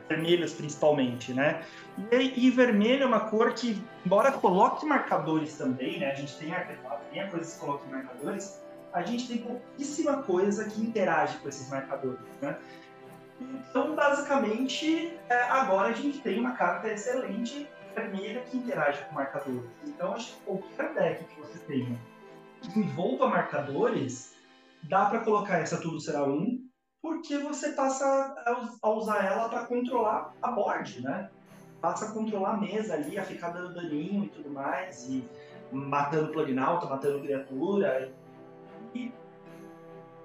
vermelhos principalmente, né? E, e, vermelho é uma cor que, embora coloque marcadores também, né? A gente tem artefato, tem a coisa que coloca marcadores, a gente tem pouquíssima coisa que interage com esses marcadores, né? Então, basicamente, é, agora a gente tem uma carta excelente vermelha que interage com marcadores. Então, acho que qualquer deck que você tenha que envolva marcadores, dá para colocar essa tudo será um, porque você passa a usar ela para controlar a board, né? Passa a controlar a mesa ali, a ficar dando daninho e tudo mais, e matando Planinauta, matando criatura. E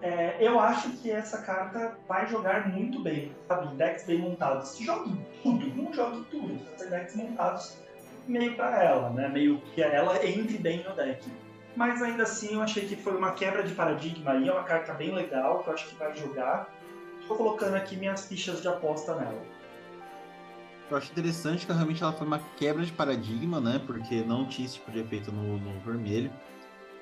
é, eu acho que essa carta vai jogar muito bem, sabe? Decks bem montados. Jogue tudo, não jogue tudo. Decks montados meio para ela, né? Meio que ela entre bem no deck. Mas ainda assim, eu achei que foi uma quebra de paradigma aí. É uma carta bem legal que eu acho que vai jogar. Estou colocando aqui minhas fichas de aposta nela. Eu acho interessante que realmente ela foi uma quebra de paradigma, né? Porque não tinha esse tipo de efeito no, no vermelho.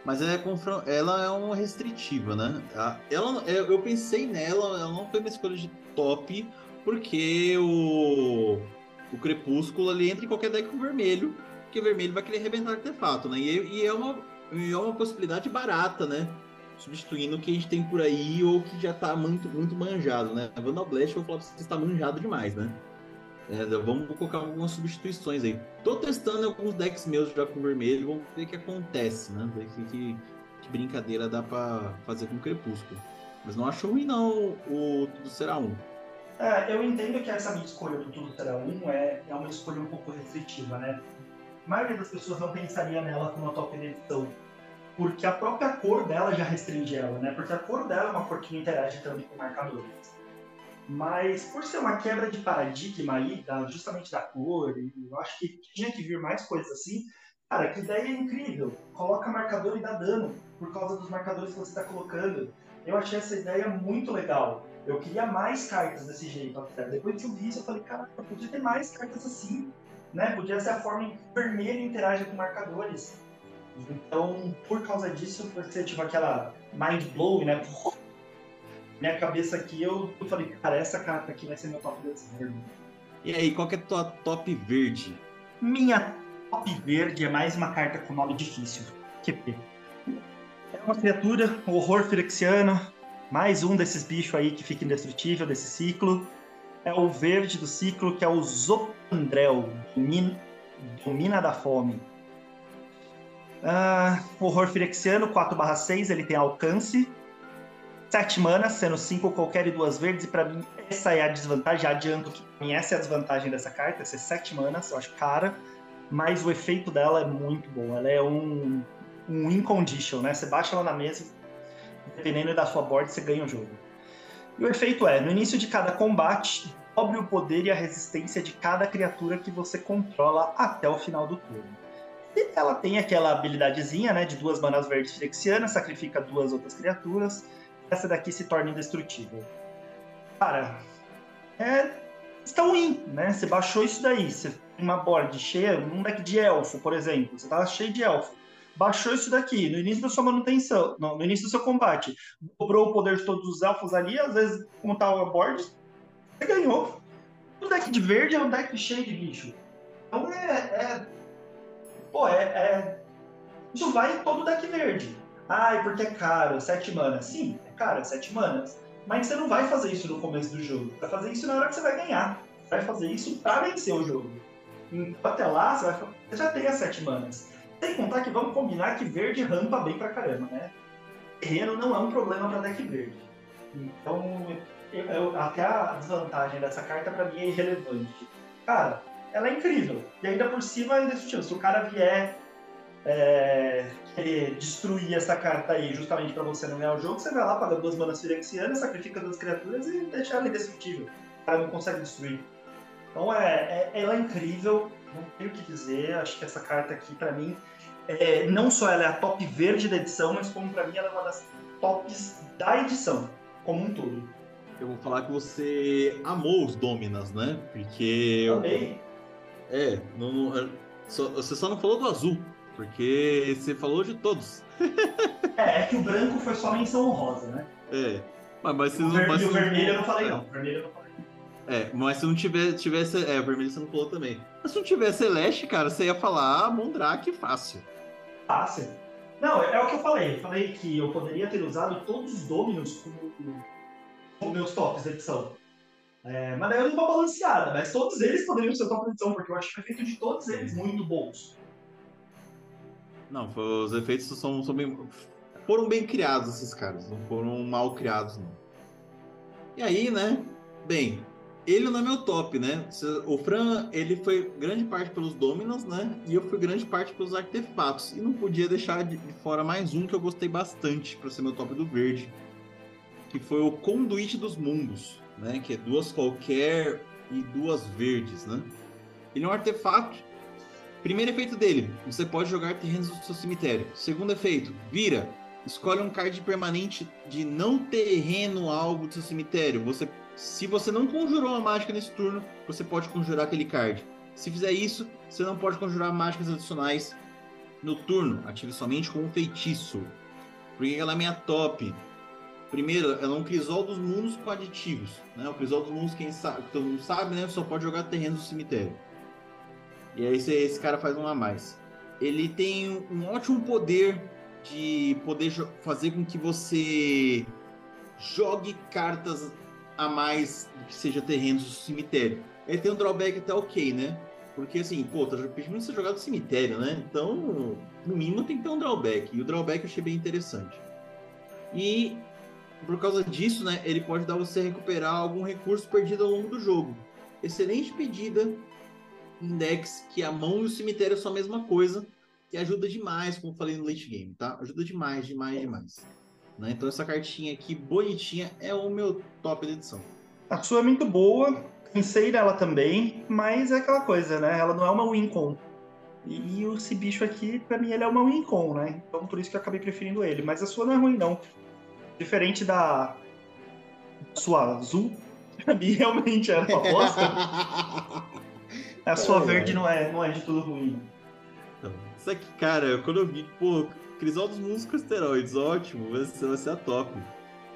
Mas ela é, ela é uma restritiva, né? Ela, eu pensei nela, ela não foi uma escolha de top, porque o, o Crepúsculo ali entra em qualquer deck com vermelho, porque o vermelho vai querer arrebentar artefato, né? E, e é, uma, é uma possibilidade barata, né? Substituindo o que a gente tem por aí ou que já tá muito, muito manjado, né? A Vandal Blast, eu vou falar pra vocês, está manjado demais, né? É, vamos colocar algumas substituições aí. Tô testando alguns decks meus já com vermelho, vamos ver o que acontece, né? Ver que, que, que brincadeira dá pra fazer com o Crepúsculo. Mas não acho ruim não o, Tudo Será Um. É, eu entendo que essa minha escolha do Tudo Será Um é, é uma escolha um pouco restritiva, né? A maioria das pessoas não pensaria nela como uma top edição. Porque a própria cor dela já restringe ela, né? Porque a cor dela é uma cor que não interage também com marcadores. Mas por ser uma quebra de paradigma aí, da, justamente da cor, eu acho que tinha que vir mais coisas assim. Cara, que ideia incrível! Coloca marcador e dá dano por causa dos marcadores que você está colocando. Eu achei essa ideia muito legal. Eu queria mais cartas desse jeito até. Depois que eu vi isso, eu falei, cara, podia ter mais cartas assim. Né? Podia ser a forma em que o vermelho interage com marcadores. Então, por causa disso, você tipo aquela mind blowing, né? minha cabeça aqui, eu, eu falei, cara, essa carta aqui vai ser meu top verde. E aí, qual que é a tua top verde? Minha top verde é mais uma carta com nome difícil. QP. É uma criatura, um horror firexiano, mais um desses bichos aí que fica indestrutível desse ciclo. É o verde do ciclo, que é o Zopandrel, domina, domina da fome. Uh, horror Firexiano, 4/6, ele tem alcance. 7 manas, sendo 5 qualquer e duas verdes, e pra mim essa é a desvantagem. Adianto que pra mim essa é a desvantagem dessa carta, ser 7 manas, eu acho cara, mas o efeito dela é muito bom. Ela é um, um win condition, né? Você baixa ela na mesa, dependendo da sua board, você ganha o jogo. E o efeito é, no início de cada combate, dobre o poder e a resistência de cada criatura que você controla até o final do turno. Ela tem aquela habilidadezinha, né, de duas manas verdes flexianas, sacrifica duas outras criaturas, essa daqui se torna indestrutível. Cara, é está ruim, né? Você baixou isso daí, você tem uma board cheia, um deck de elfo, por exemplo, você tá cheio de elfo. Baixou isso daqui no início da sua manutenção, no, no início do seu combate, dobrou o poder de todos os elfos ali, às vezes, como tá a board, você ganhou. O deck de verde é um deck cheio de bicho. Então é. é pô, é, é, Isso vai em todo deck verde. Ai, porque é caro, 7 manas. Sim, é caro, 7 manas. Mas você não vai fazer isso no começo do jogo. Vai fazer isso na hora que você vai ganhar. Vai fazer isso para vencer o jogo. Até lá, você, vai... você já tem as 7 manas. Sem contar que vamos combinar que verde rampa bem pra caramba, né? Terreno não é um problema para deck verde. Então, eu, eu, até a desvantagem dessa carta para mim é irrelevante. Cara, ela é incrível. E ainda por cima é indestrutível. Se o cara vier é, querer destruir essa carta aí justamente para você não ganhar o jogo, você vai lá, paga duas manas firexianas, sacrifica duas criaturas e deixa ela indestrutível. O cara não consegue destruir. Então é, é, ela é incrível, não tenho o que dizer. Acho que essa carta aqui, para mim, é, não só ela é a top verde da edição, mas como para mim ela é uma das tops da edição, como um todo. Eu vou falar que você amou os Dominas, né? Porque. Amei. É, não, não, só, você só não falou do azul. Porque você falou de todos. é, é que o branco foi só menção honrosa, né? É. Mas, mas se o, não, ver, mas o vermelho eu não falei, não. O vermelho eu não falei. É, mas se não tiver, tivesse. É, o vermelho você não falou também. Mas se não tivesse Celeste, cara, você ia falar Mondrake fácil. Fácil. Não, é, é, o que eu falei. Eu falei que eu poderia ter usado todos os Dominos como, como meus tops da edição. É, mas daí eu dei uma balanceada, mas todos eles poderiam ser top edição, porque eu acho o efeito de todos eles muito bons. Não, os efeitos são, são bem. Foram bem criados esses caras, não foram mal criados, não. E aí, né? Bem, ele não é meu top, né? O Fran, ele foi grande parte pelos Dominos, né? E eu fui grande parte pelos artefatos. E não podia deixar de fora mais um que eu gostei bastante para ser meu top do verde. Que foi o Conduite dos Mundos, né? Que é duas qualquer e duas verdes, né? Ele é um artefato Primeiro efeito dele, você pode jogar terrenos do seu cemitério. Segundo efeito, vira. Escolhe um card permanente de não terreno alvo do seu cemitério. Você, se você não conjurou uma mágica nesse turno, você pode conjurar aquele card. Se fizer isso, você não pode conjurar mágicas adicionais no turno. Ative somente com um feitiço. Porque ela é minha top. Primeiro, ela é um crisol dos mundos com aditivos. Né? O crisol dos mundos, quem sabe, todo mundo sabe, né? Só pode jogar terrenos do cemitério. E aí esse, esse cara faz um a mais. Ele tem um ótimo poder de poder fazer com que você jogue cartas a mais do que seja terrenos do cemitério. Ele tem um drawback até ok, né? Porque assim, pô, tá pedindo você jogar do cemitério, né? Então, no mínimo tem que ter um drawback. E o drawback eu achei bem interessante. E por causa disso, né, ele pode dar você recuperar algum recurso perdido ao longo do jogo. Excelente pedida index que a mão e o cemitério são a mesma coisa, e ajuda demais, como falei no late game, tá? Ajuda demais, demais, demais. Né? Então essa cartinha aqui, bonitinha, é o meu top da edição. A sua é muito boa, pensei nela também, mas é aquela coisa, né? Ela não é uma Wincon. E esse bicho aqui, pra mim, ele é uma Wincon, né? Então por isso que eu acabei preferindo ele. Mas a sua não é ruim, não. Diferente da sua azul, pra mim realmente era uma bosta. A sua é, verde não é, não é de tudo ruim. Isso aqui, cara, quando eu vi, pô, Crisol dos Mundos com esteroides, ótimo, ser, vai ser a top.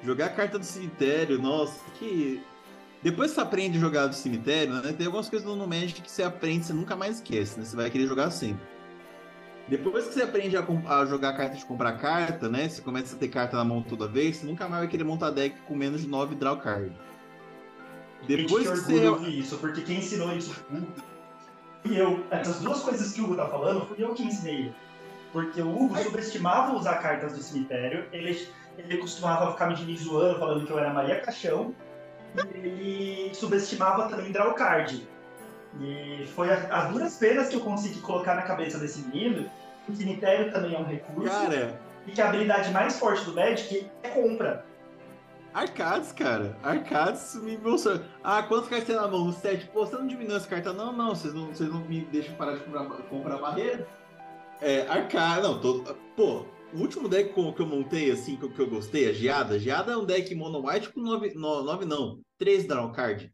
Jogar a carta do cemitério, nossa, que. Depois que você aprende a jogar do cemitério, né? Tem algumas coisas no Magic que você aprende você nunca mais esquece, né? Você vai querer jogar sempre. Depois que você aprende a, a jogar carta de comprar carta, né? Você começa a ter carta na mão toda vez, você nunca mais vai querer montar deck com menos de 9 draw card. Depois que você. isso, porque quem ensinou isso fui eu. Essas duas coisas que o Hugo tá falando, fui eu que ensinei. Porque o Hugo subestimava usar cartas do cemitério, ele, ele costumava ficar me zoando, falando que eu era Maria Caixão, e ele subestimava também Drawcard. E foi as duras penas que eu consegui colocar na cabeça desse menino o cemitério também é um recurso. Cara. E que a habilidade mais forte do Magic é compra. Arcades, cara. Arcades me emociona. Ah, quantos cartas tem na mão? Sete. Pô, você não diminuiu essa carta? Não, não. Vocês não, vocês não me deixam parar de comprar, comprar barreira? É, Arcade. Não, tô. Pô, o último deck que eu montei, assim, que eu, que eu gostei, a Geada. Geada é um deck mono white com 9, 9 não. 3 draw card.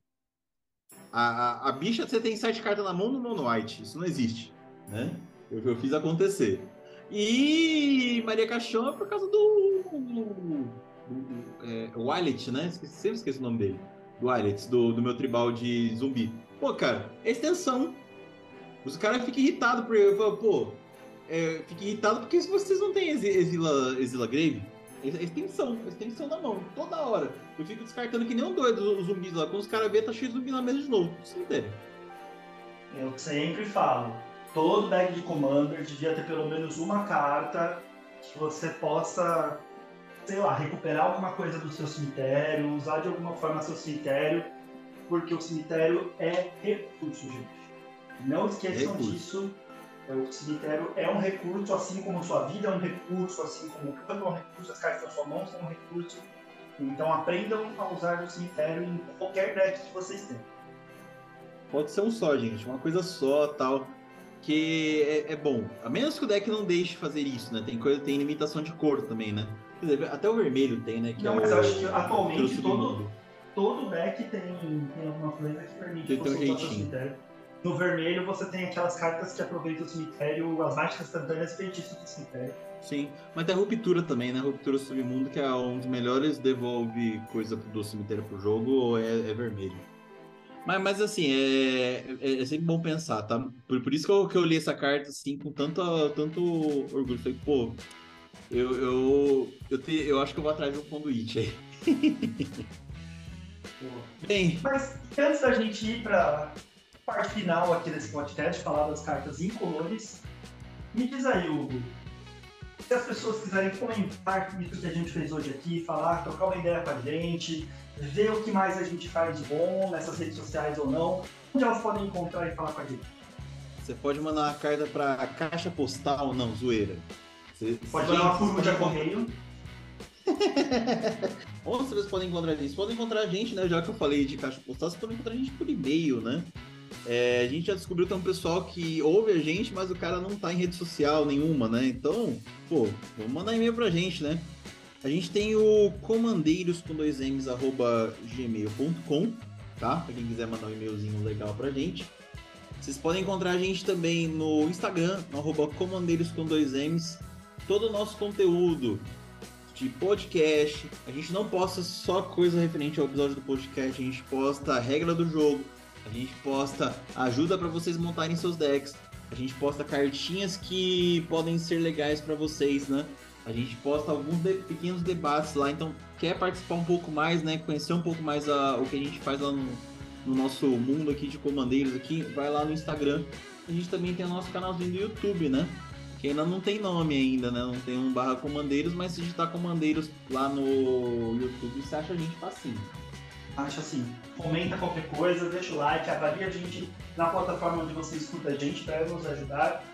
A, a, a, bicha, você tem 7 cartas na mão no mono white. Isso não existe, né? Eu, eu fiz acontecer. E Maria Caixão é por causa do. do, é, né? Esqueci, sempre esqueço o nome dele. Do Wallet, do, do meu tribal de zumbi. Pô, cara, é extensão. Os caras ficam irritados por. Pô, é, fica irritado porque se vocês não têm Exila, Exila Grave, é extensão, extensão na mão, toda hora. Eu fico descartando que nem um doido os zumbis lá. Quando os caras vê, tá cheio de zumbi na mesa de novo. Cemitério. Eu sempre falo, todo deck de Commander devia ter pelo menos uma carta que você possa, sei lá, recuperar alguma coisa do seu cemitério, usar de alguma forma seu cemitério, porque o cemitério é recurso, gente. Não esqueçam recurso. disso é, o cemitério é um recurso, assim como sua vida é um recurso, assim como o campo é um recurso, as cartas da sua mão são um recurso. Então aprendam a usar o cemitério em qualquer deck que vocês tenham. Pode ser um só, gente, uma coisa só, tal. Que é, é bom. A menos que o deck não deixe fazer isso, né? Tem coisa, tem limitação de cor também, né? Dizer, até o vermelho tem, né? Que não, é mas o, acho que atualmente todo, todo deck tem, tem alguma coisa que permite tem, você um usar o cemitério. No vermelho você tem aquelas cartas que aproveitam o cemitério, as mágicas instantâneas feitiços do cemitério. Sim, mas tem a ruptura também, né? Ruptura submundo, que é um dos melhores devolve coisa do cemitério pro jogo, é, é vermelho. Mas, mas assim, é, é, é, sempre bom pensar, tá? Por, por isso que eu, que eu li essa carta assim com tanto, tanto orgulho. Falei, pô, eu, eu, eu, te, eu acho que eu vou atrás de um conduíte aí. Bem. Mas antes da gente ir pra, parte final aqui desse podcast, falar das cartas incolores. Me diz aí, Hugo, se as pessoas quiserem comentar isso que a gente fez hoje aqui, falar, trocar uma ideia com a gente, ver o que mais a gente faz de bom nessas redes sociais ou não, onde elas podem encontrar e falar com a gente? Você pode mandar uma carta para caixa postal, não, zoeira. Você, pode mandar uma de correio. Onde vocês podem encontrar a gente? Vocês podem encontrar a gente, né? Já que eu falei de caixa postal, vocês podem encontrar a gente por e-mail, né? É, a gente já descobriu que tem um pessoal que ouve a gente, mas o cara não tá em rede social nenhuma, né? Então, pô, vamos mandar e-mail pra gente, né? A gente tem o comandeiros com dois M's arroba gmail.com, tá? Pra quem quiser mandar um e-mailzinho legal pra gente. Vocês podem encontrar a gente também no Instagram, no arroba comandeiros com dois M's. Todo o nosso conteúdo de podcast. A gente não posta só coisa referente ao episódio do podcast, a gente posta a regra do jogo, a gente posta ajuda para vocês montarem seus decks. A gente posta cartinhas que podem ser legais para vocês, né? A gente posta alguns de, pequenos debates lá, então quer participar um pouco mais, né? Conhecer um pouco mais a, o que a gente faz lá no, no nosso mundo aqui de comandeiros aqui, vai lá no Instagram. A gente também tem o nosso canalzinho do YouTube, né? Que ainda não tem nome ainda, né? Não tem um barra comandeiros, mas se digitar comandeiros lá no YouTube, você acha a gente facinho acha assim, comenta qualquer coisa, deixa o like, avalia a gente na plataforma onde você escuta a gente para nos ajudar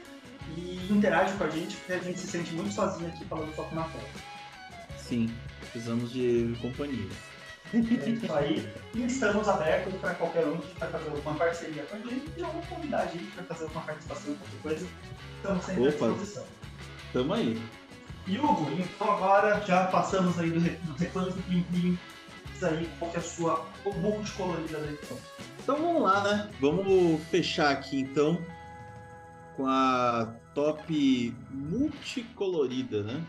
e interage com a gente, porque a gente se sente muito sozinho aqui falando só com uma tela. Sim, precisamos de companhia. É isso aí. E estamos abertos para qualquer um que vai fazer alguma parceria com a gente e alguma convidar a gente para fazer alguma participação, qualquer coisa. Estamos sempre Opa. à disposição. Tamo aí. E Hugo, então agora já passamos aí do reclame do Plim Plim aí qual é a sua multicolorida da edição. Então vamos lá, né? Vamos fechar aqui então com a top multicolorida, né?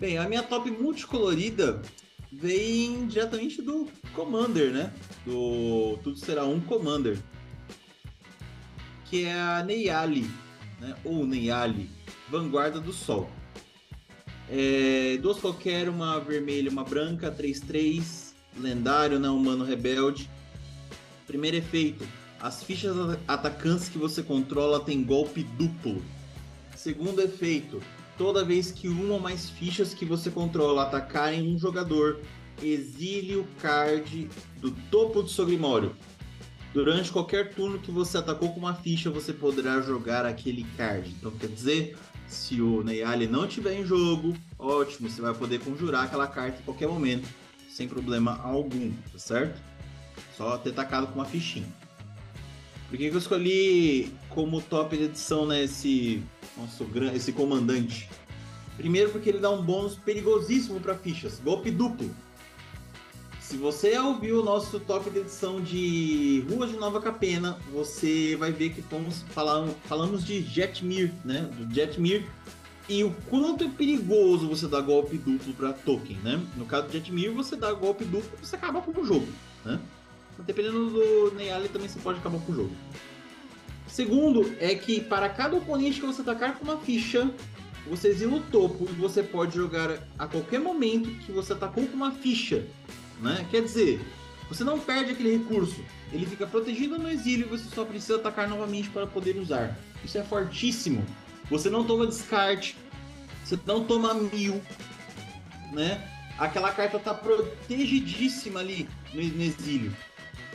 Bem, a minha top multicolorida vem diretamente do Commander, né? Do Tudo Será Um Commander. Que é a Neyali, né? Ou Neyali, Vanguarda do Sol. É, duas qualquer, uma vermelha uma branca, 3-3, lendário, né? Humano rebelde. Primeiro efeito: as fichas atacantes que você controla têm golpe duplo. Segundo efeito, toda vez que uma ou mais fichas que você controla atacarem um jogador, exile o card do topo do seu grimório. Durante qualquer turno que você atacou com uma ficha, você poderá jogar aquele card. Então quer dizer, se o Neyali não estiver em jogo, ótimo, você vai poder conjurar aquela carta em qualquer momento, sem problema algum, tá certo? Só ter tacado com uma fichinha. Por que, que eu escolhi como top de edição né, esse, nosso, esse comandante? Primeiro porque ele dá um bônus perigosíssimo para fichas, golpe duplo. Se você ouviu o nosso top de edição de Rua de Nova Capena, você vai ver que fomos falar, falamos de Jetmir, né? Do Jetmir e o quanto é perigoso você dar golpe duplo para token, né? No caso do Jetmir, você dá golpe duplo e você acaba com o jogo, né? Dependendo do Neyali, também você pode acabar com o jogo. Segundo, é que para cada oponente que você atacar com uma ficha, você exila o topo e você pode jogar a qualquer momento que você atacou com uma ficha. Né? Quer dizer, você não perde aquele recurso. Ele fica protegido no exílio e você só precisa atacar novamente para poder usar. Isso é fortíssimo. Você não toma descarte, você não toma mil, né? Aquela carta tá protegidíssima ali no, exílio.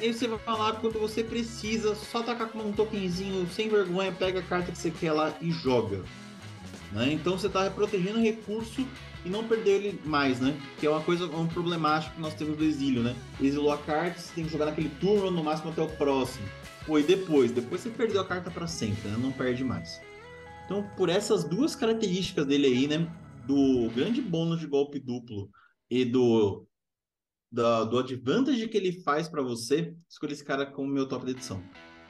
E você vai falar quando você precisa, só tacar com um tokenzinho sem vergonha, pega a carta que você quer lá e joga. Né? Então você está protegendo o recurso e não perder ele mais, né? Que é uma coisa, um problemático que nós temos do exílio, né? Exilou a carta, você tem que jogar naquele turno, no máximo até o próximo. Pô, e depois? Depois você perdeu a carta para sempre, né? Não perde mais. Então, por essas duas características dele aí, né? Do grande bônus de golpe duplo e do da, do advantage que ele faz para você, escolhi esse cara como meu top de edição.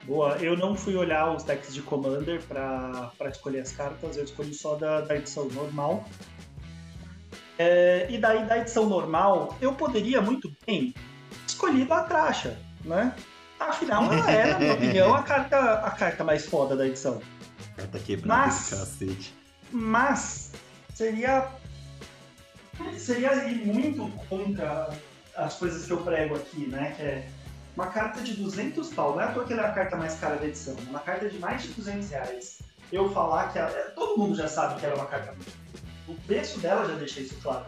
Boa, eu não fui olhar os decks de Commander para escolher as cartas, eu escolhi só da, da edição normal. É, e daí, da edição normal, eu poderia muito bem escolher a Tracha, né? Afinal, ela é, na minha opinião, a carta, a carta mais foda da edição. Carta quebrada mas, cacete. Mas, seria. Seria ir muito contra as coisas que eu prego aqui, né? Que é uma carta de 200 pau, não é porque ela é a carta mais cara da edição, é uma carta de mais de 200 reais. Eu falar que ela, todo mundo já sabe que ela é uma carta. O preço dela já deixa isso claro.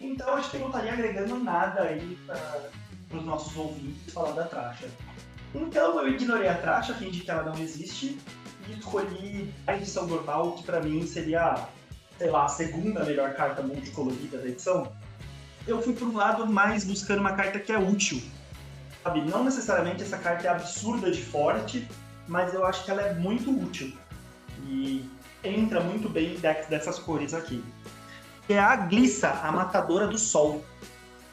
Então acho que não estaria agregando nada aí para os nossos ouvintes falar da tracha. Então eu ignorei a tracha, fingi que ela não existe e escolhi a edição normal, que para mim seria, sei lá, a segunda melhor carta multicolorida da edição eu fui por um lado mais buscando uma carta que é útil. Sabe? Não necessariamente essa carta é absurda de forte, mas eu acho que ela é muito útil. E entra muito bem em decks dessas cores aqui. É a Glissa, a Matadora do Sol.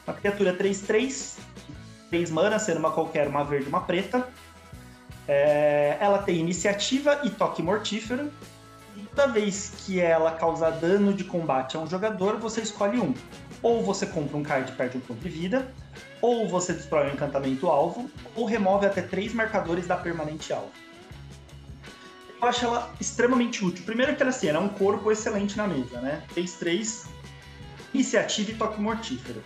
Uma criatura 3-3, 3 mana, sendo uma qualquer, uma verde uma preta. É... ela tem iniciativa e toque mortífero. E toda vez que ela causar dano de combate a um jogador, você escolhe um ou você compra um card e perde um ponto de vida, ou você destrói um encantamento alvo, ou remove até três marcadores da permanente alvo. Eu acho ela extremamente útil. Primeiro que ela assim, ela é um corpo excelente na mesa, né? Fez três, iniciativa e toque mortífero.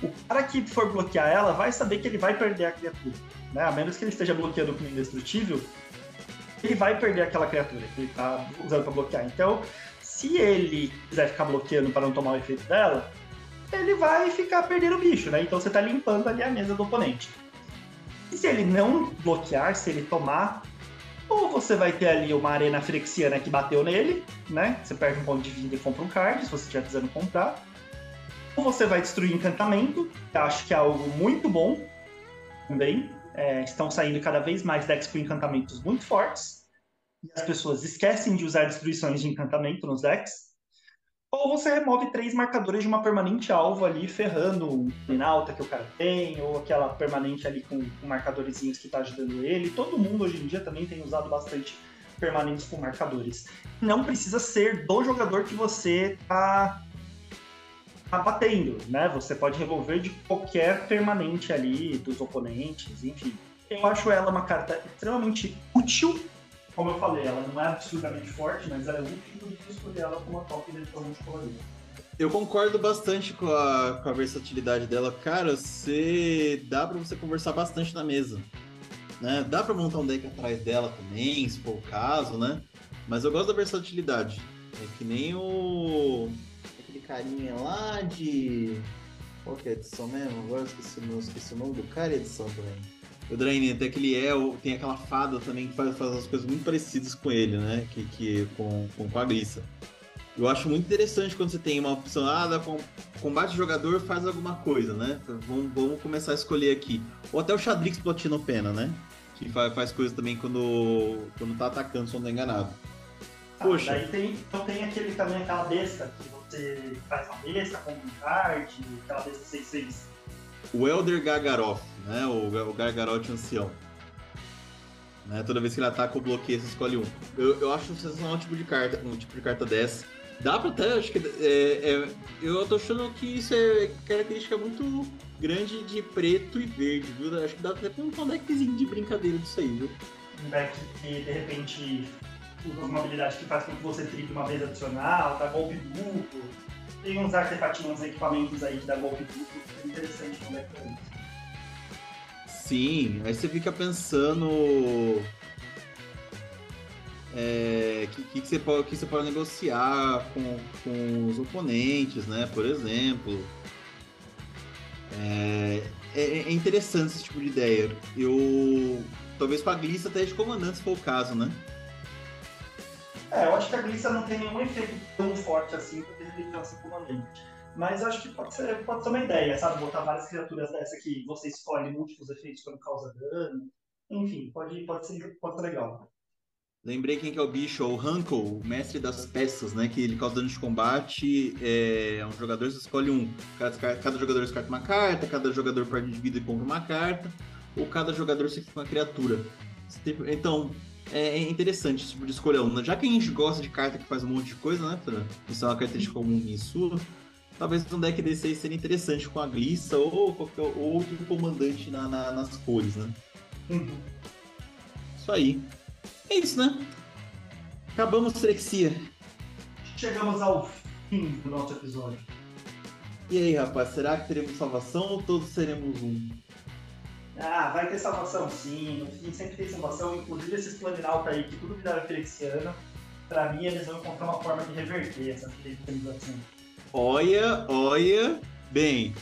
O cara que for bloquear ela vai saber que ele vai perder a criatura. Né? A menos que ele esteja bloqueando com indestrutível, ele vai perder aquela criatura que ele está usando para bloquear. Então, se ele quiser ficar bloqueando para não tomar o efeito dela, ele vai ficar perdendo o bicho, né? Então você tá limpando ali a mesa do oponente. E se ele não bloquear, se ele tomar, ou você vai ter ali uma arena frexiana que bateu nele, né? Você perde um ponto de vida e compra um card, se você estiver precisando comprar. Ou você vai destruir encantamento, que acho que é algo muito bom também. É, estão saindo cada vez mais decks com encantamentos muito fortes. E as pessoas esquecem de usar destruições de encantamento nos decks. Ou você remove três marcadores de uma permanente alvo ali, ferrando o Minalta que o cara tem, ou aquela permanente ali com, com marcadorzinhos que está ajudando ele. Todo mundo hoje em dia também tem usado bastante permanentes com marcadores. Não precisa ser do jogador que você está tá batendo, né? Você pode revolver de qualquer permanente ali, dos oponentes, enfim. Eu acho ela uma carta extremamente útil como eu falei, ela não é absurdamente forte, mas ela é útil e eu escolher ela como a top eventualmente colorida. Eu concordo bastante com a, com a versatilidade dela. Cara, você dá para você conversar bastante na mesa. Né? Dá para montar um deck atrás dela também, se for o caso, né? Mas eu gosto da versatilidade. É que nem o. Aquele carinha lá de. Qual que é a edição mesmo? Agora eu esqueci, eu esqueci o nome do cara e edição também. O Drain, até que ele é, tem aquela fada também que faz, faz as coisas muito parecidas com ele, né? Que, que, com, com, com a Glissa. Eu acho muito interessante quando você tem uma opção, ah, da combate jogador faz alguma coisa, né? Vamos, vamos começar a escolher aqui. Ou até o Xadrix Platino Pena, né? Que faz, faz coisa também quando, quando tá atacando, se não tô enganado. Ah, Poxa. daí tem, então tem aquele também, aquela besta, que você faz uma besta com um card, aquela besta 6-6. O Elder Gargaroth, né? O, o Gargaroth ancião. Né? Toda vez que ele ataca o bloqueio, você escolhe um. Eu, eu acho sensacional um tipo de carta, um tipo de carta dessa Dá pra até, acho que. É, é, eu tô achando que isso é característica muito grande de preto e verde, viu? Acho que dá até pra um deckzinho de brincadeira disso aí, viu? Um deck que de repente usa uma habilidade que faz com que você tripe uma vez adicional, dá golpe duplo. Tem uns artefatinhos, uns equipamentos aí que dá golpe duplo, que é interessante no deck pra isso. Sim, aí você fica pensando é, que, que, você pode, que você pode negociar com, com os oponentes, né? Por exemplo. É, é, é interessante esse tipo de ideia. Eu. Talvez com a Glissa até de comandante, se for o caso, né? É, eu acho que a Glissa não tem nenhum efeito tão forte assim para ter relevância comandante. Mas acho que pode ser, pode ser uma ideia, sabe? Botar várias criaturas dessa que você escolhe múltiplos efeitos quando causa dano. Enfim, pode, pode, ser, pode ser legal. Lembrei quem que é o bicho, o Hanko, o mestre das peças, né? Que ele causa dano de combate. É um jogador, você escolhe um. Cada, cada jogador descarta uma carta, cada jogador perde de vida e compra uma carta, ou cada jogador se fica uma criatura. Então, é, é interessante esse tipo de escolha. Já que a gente gosta de carta que faz um monte de coisa, né? Isso é uma característica comum em sua. Talvez um deck desse aí seria interessante com a Glissa ou qualquer outro comandante na, na, nas cores, né? Uhum. Isso aí. É isso, né? Acabamos Trexia. Chegamos ao fim do nosso episódio. E aí, rapaz, será que teremos salvação ou todos seremos um? Ah, vai ter salvação sim. No fim sempre tem salvação. Inclusive esses Planinauta aí que tudo viraram Felixiano. Pra mim, eles vão encontrar uma forma de reverter essa felização. Olha, olha. Bem,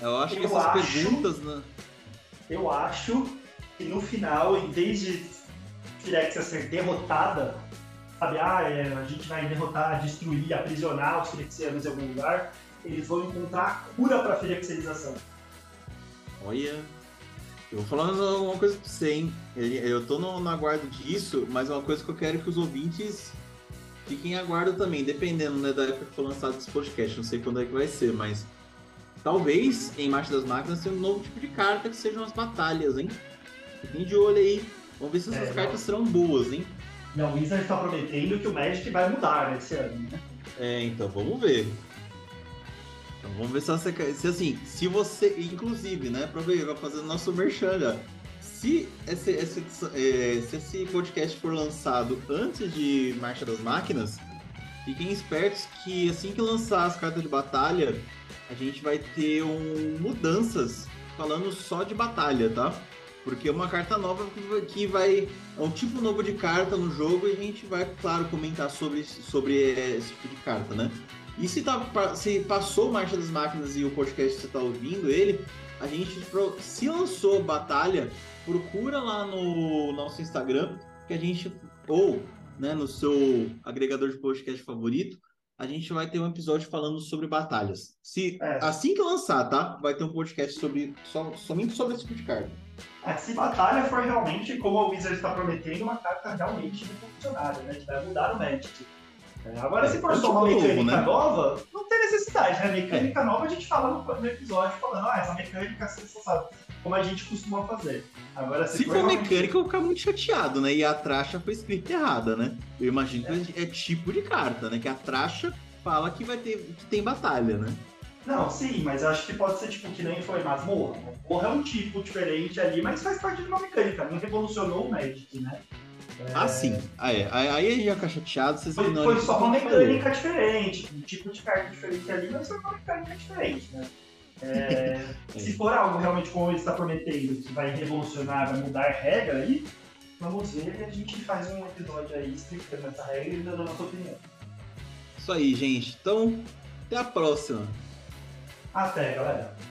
eu acho eu que essas acho, perguntas. Né? Eu acho que no final, em vez de Firexia ser derrotada, sabe, ah, é, a gente vai derrotar, destruir, aprisionar os Firexianos em algum lugar, eles vão encontrar a cura para a Firexialização. Olha, eu vou falando uma coisa pra você, hein? Eu tô no, no aguardo disso, mas é uma coisa que eu quero que os ouvintes fiquem em aguardo também, dependendo né, da época que for lançado esse podcast. Não sei quando é que vai ser, mas talvez em Marcha das Máquinas tenha um novo tipo de carta que sejam as batalhas, hein? Fiquem de olho aí. Vamos ver se essas é, cartas serão boas, hein? Não, o Wizard está prometendo que o Magic vai mudar nesse ano, né? É, então vamos ver. Então vamos ver se, você, se assim, se você, inclusive, né, aproveita, fazendo nosso merchan já. Se esse, esse, é, se esse podcast for lançado antes de Marcha das Máquinas, fiquem espertos que assim que lançar as cartas de batalha, a gente vai ter um, mudanças falando só de batalha, tá? Porque é uma carta nova que vai. É um tipo novo de carta no jogo e a gente vai, claro, comentar sobre, sobre esse tipo de carta, né? E se, tá, se passou Marcha das Máquinas e o podcast você está ouvindo ele, a gente se lançou Batalha, procura lá no nosso Instagram, que a gente. Ou né, no seu agregador de podcast favorito, a gente vai ter um episódio falando sobre batalhas. Se é. assim que lançar, tá? Vai ter um podcast sobre só, somente sobre esse tipo de carta. É, se batalha for realmente, como o Wizard está prometendo, uma carta realmente revolucionária, né? Que vai mudar o Magic. É, agora, é, se for só uma mecânica novo, né? nova, não tem necessidade, né? Mecânica nova a gente fala no, no episódio falando, ah, essa mecânica é sensacional como a gente costuma fazer. Agora, se, se for, for mecânica, eu vou ficar muito chateado, né? E a tracha foi escrita errada, né? Eu imagino é. que é tipo de carta, né? Que a tracha fala que vai ter que tem batalha, né? Não, sim, mas acho que pode ser tipo que nem foi masmorra. Masmorra é um tipo diferente ali, mas faz parte de uma mecânica. Não revolucionou o Magic, né? É... Ah, sim. Ah, é. Aí a gente ia ficar chateado. Vocês foi, não, foi só uma mecânica diferente. Um tipo de carta diferente ali, mas foi uma mecânica diferente, né? É, se for algo realmente como ele está prometendo, que vai revolucionar, vai mudar a regra aí, Vamos ver e a gente faz um episódio aí explicando essa regra e dando a nossa opinião. Isso aí, gente. Então, até a próxima. Até, galera.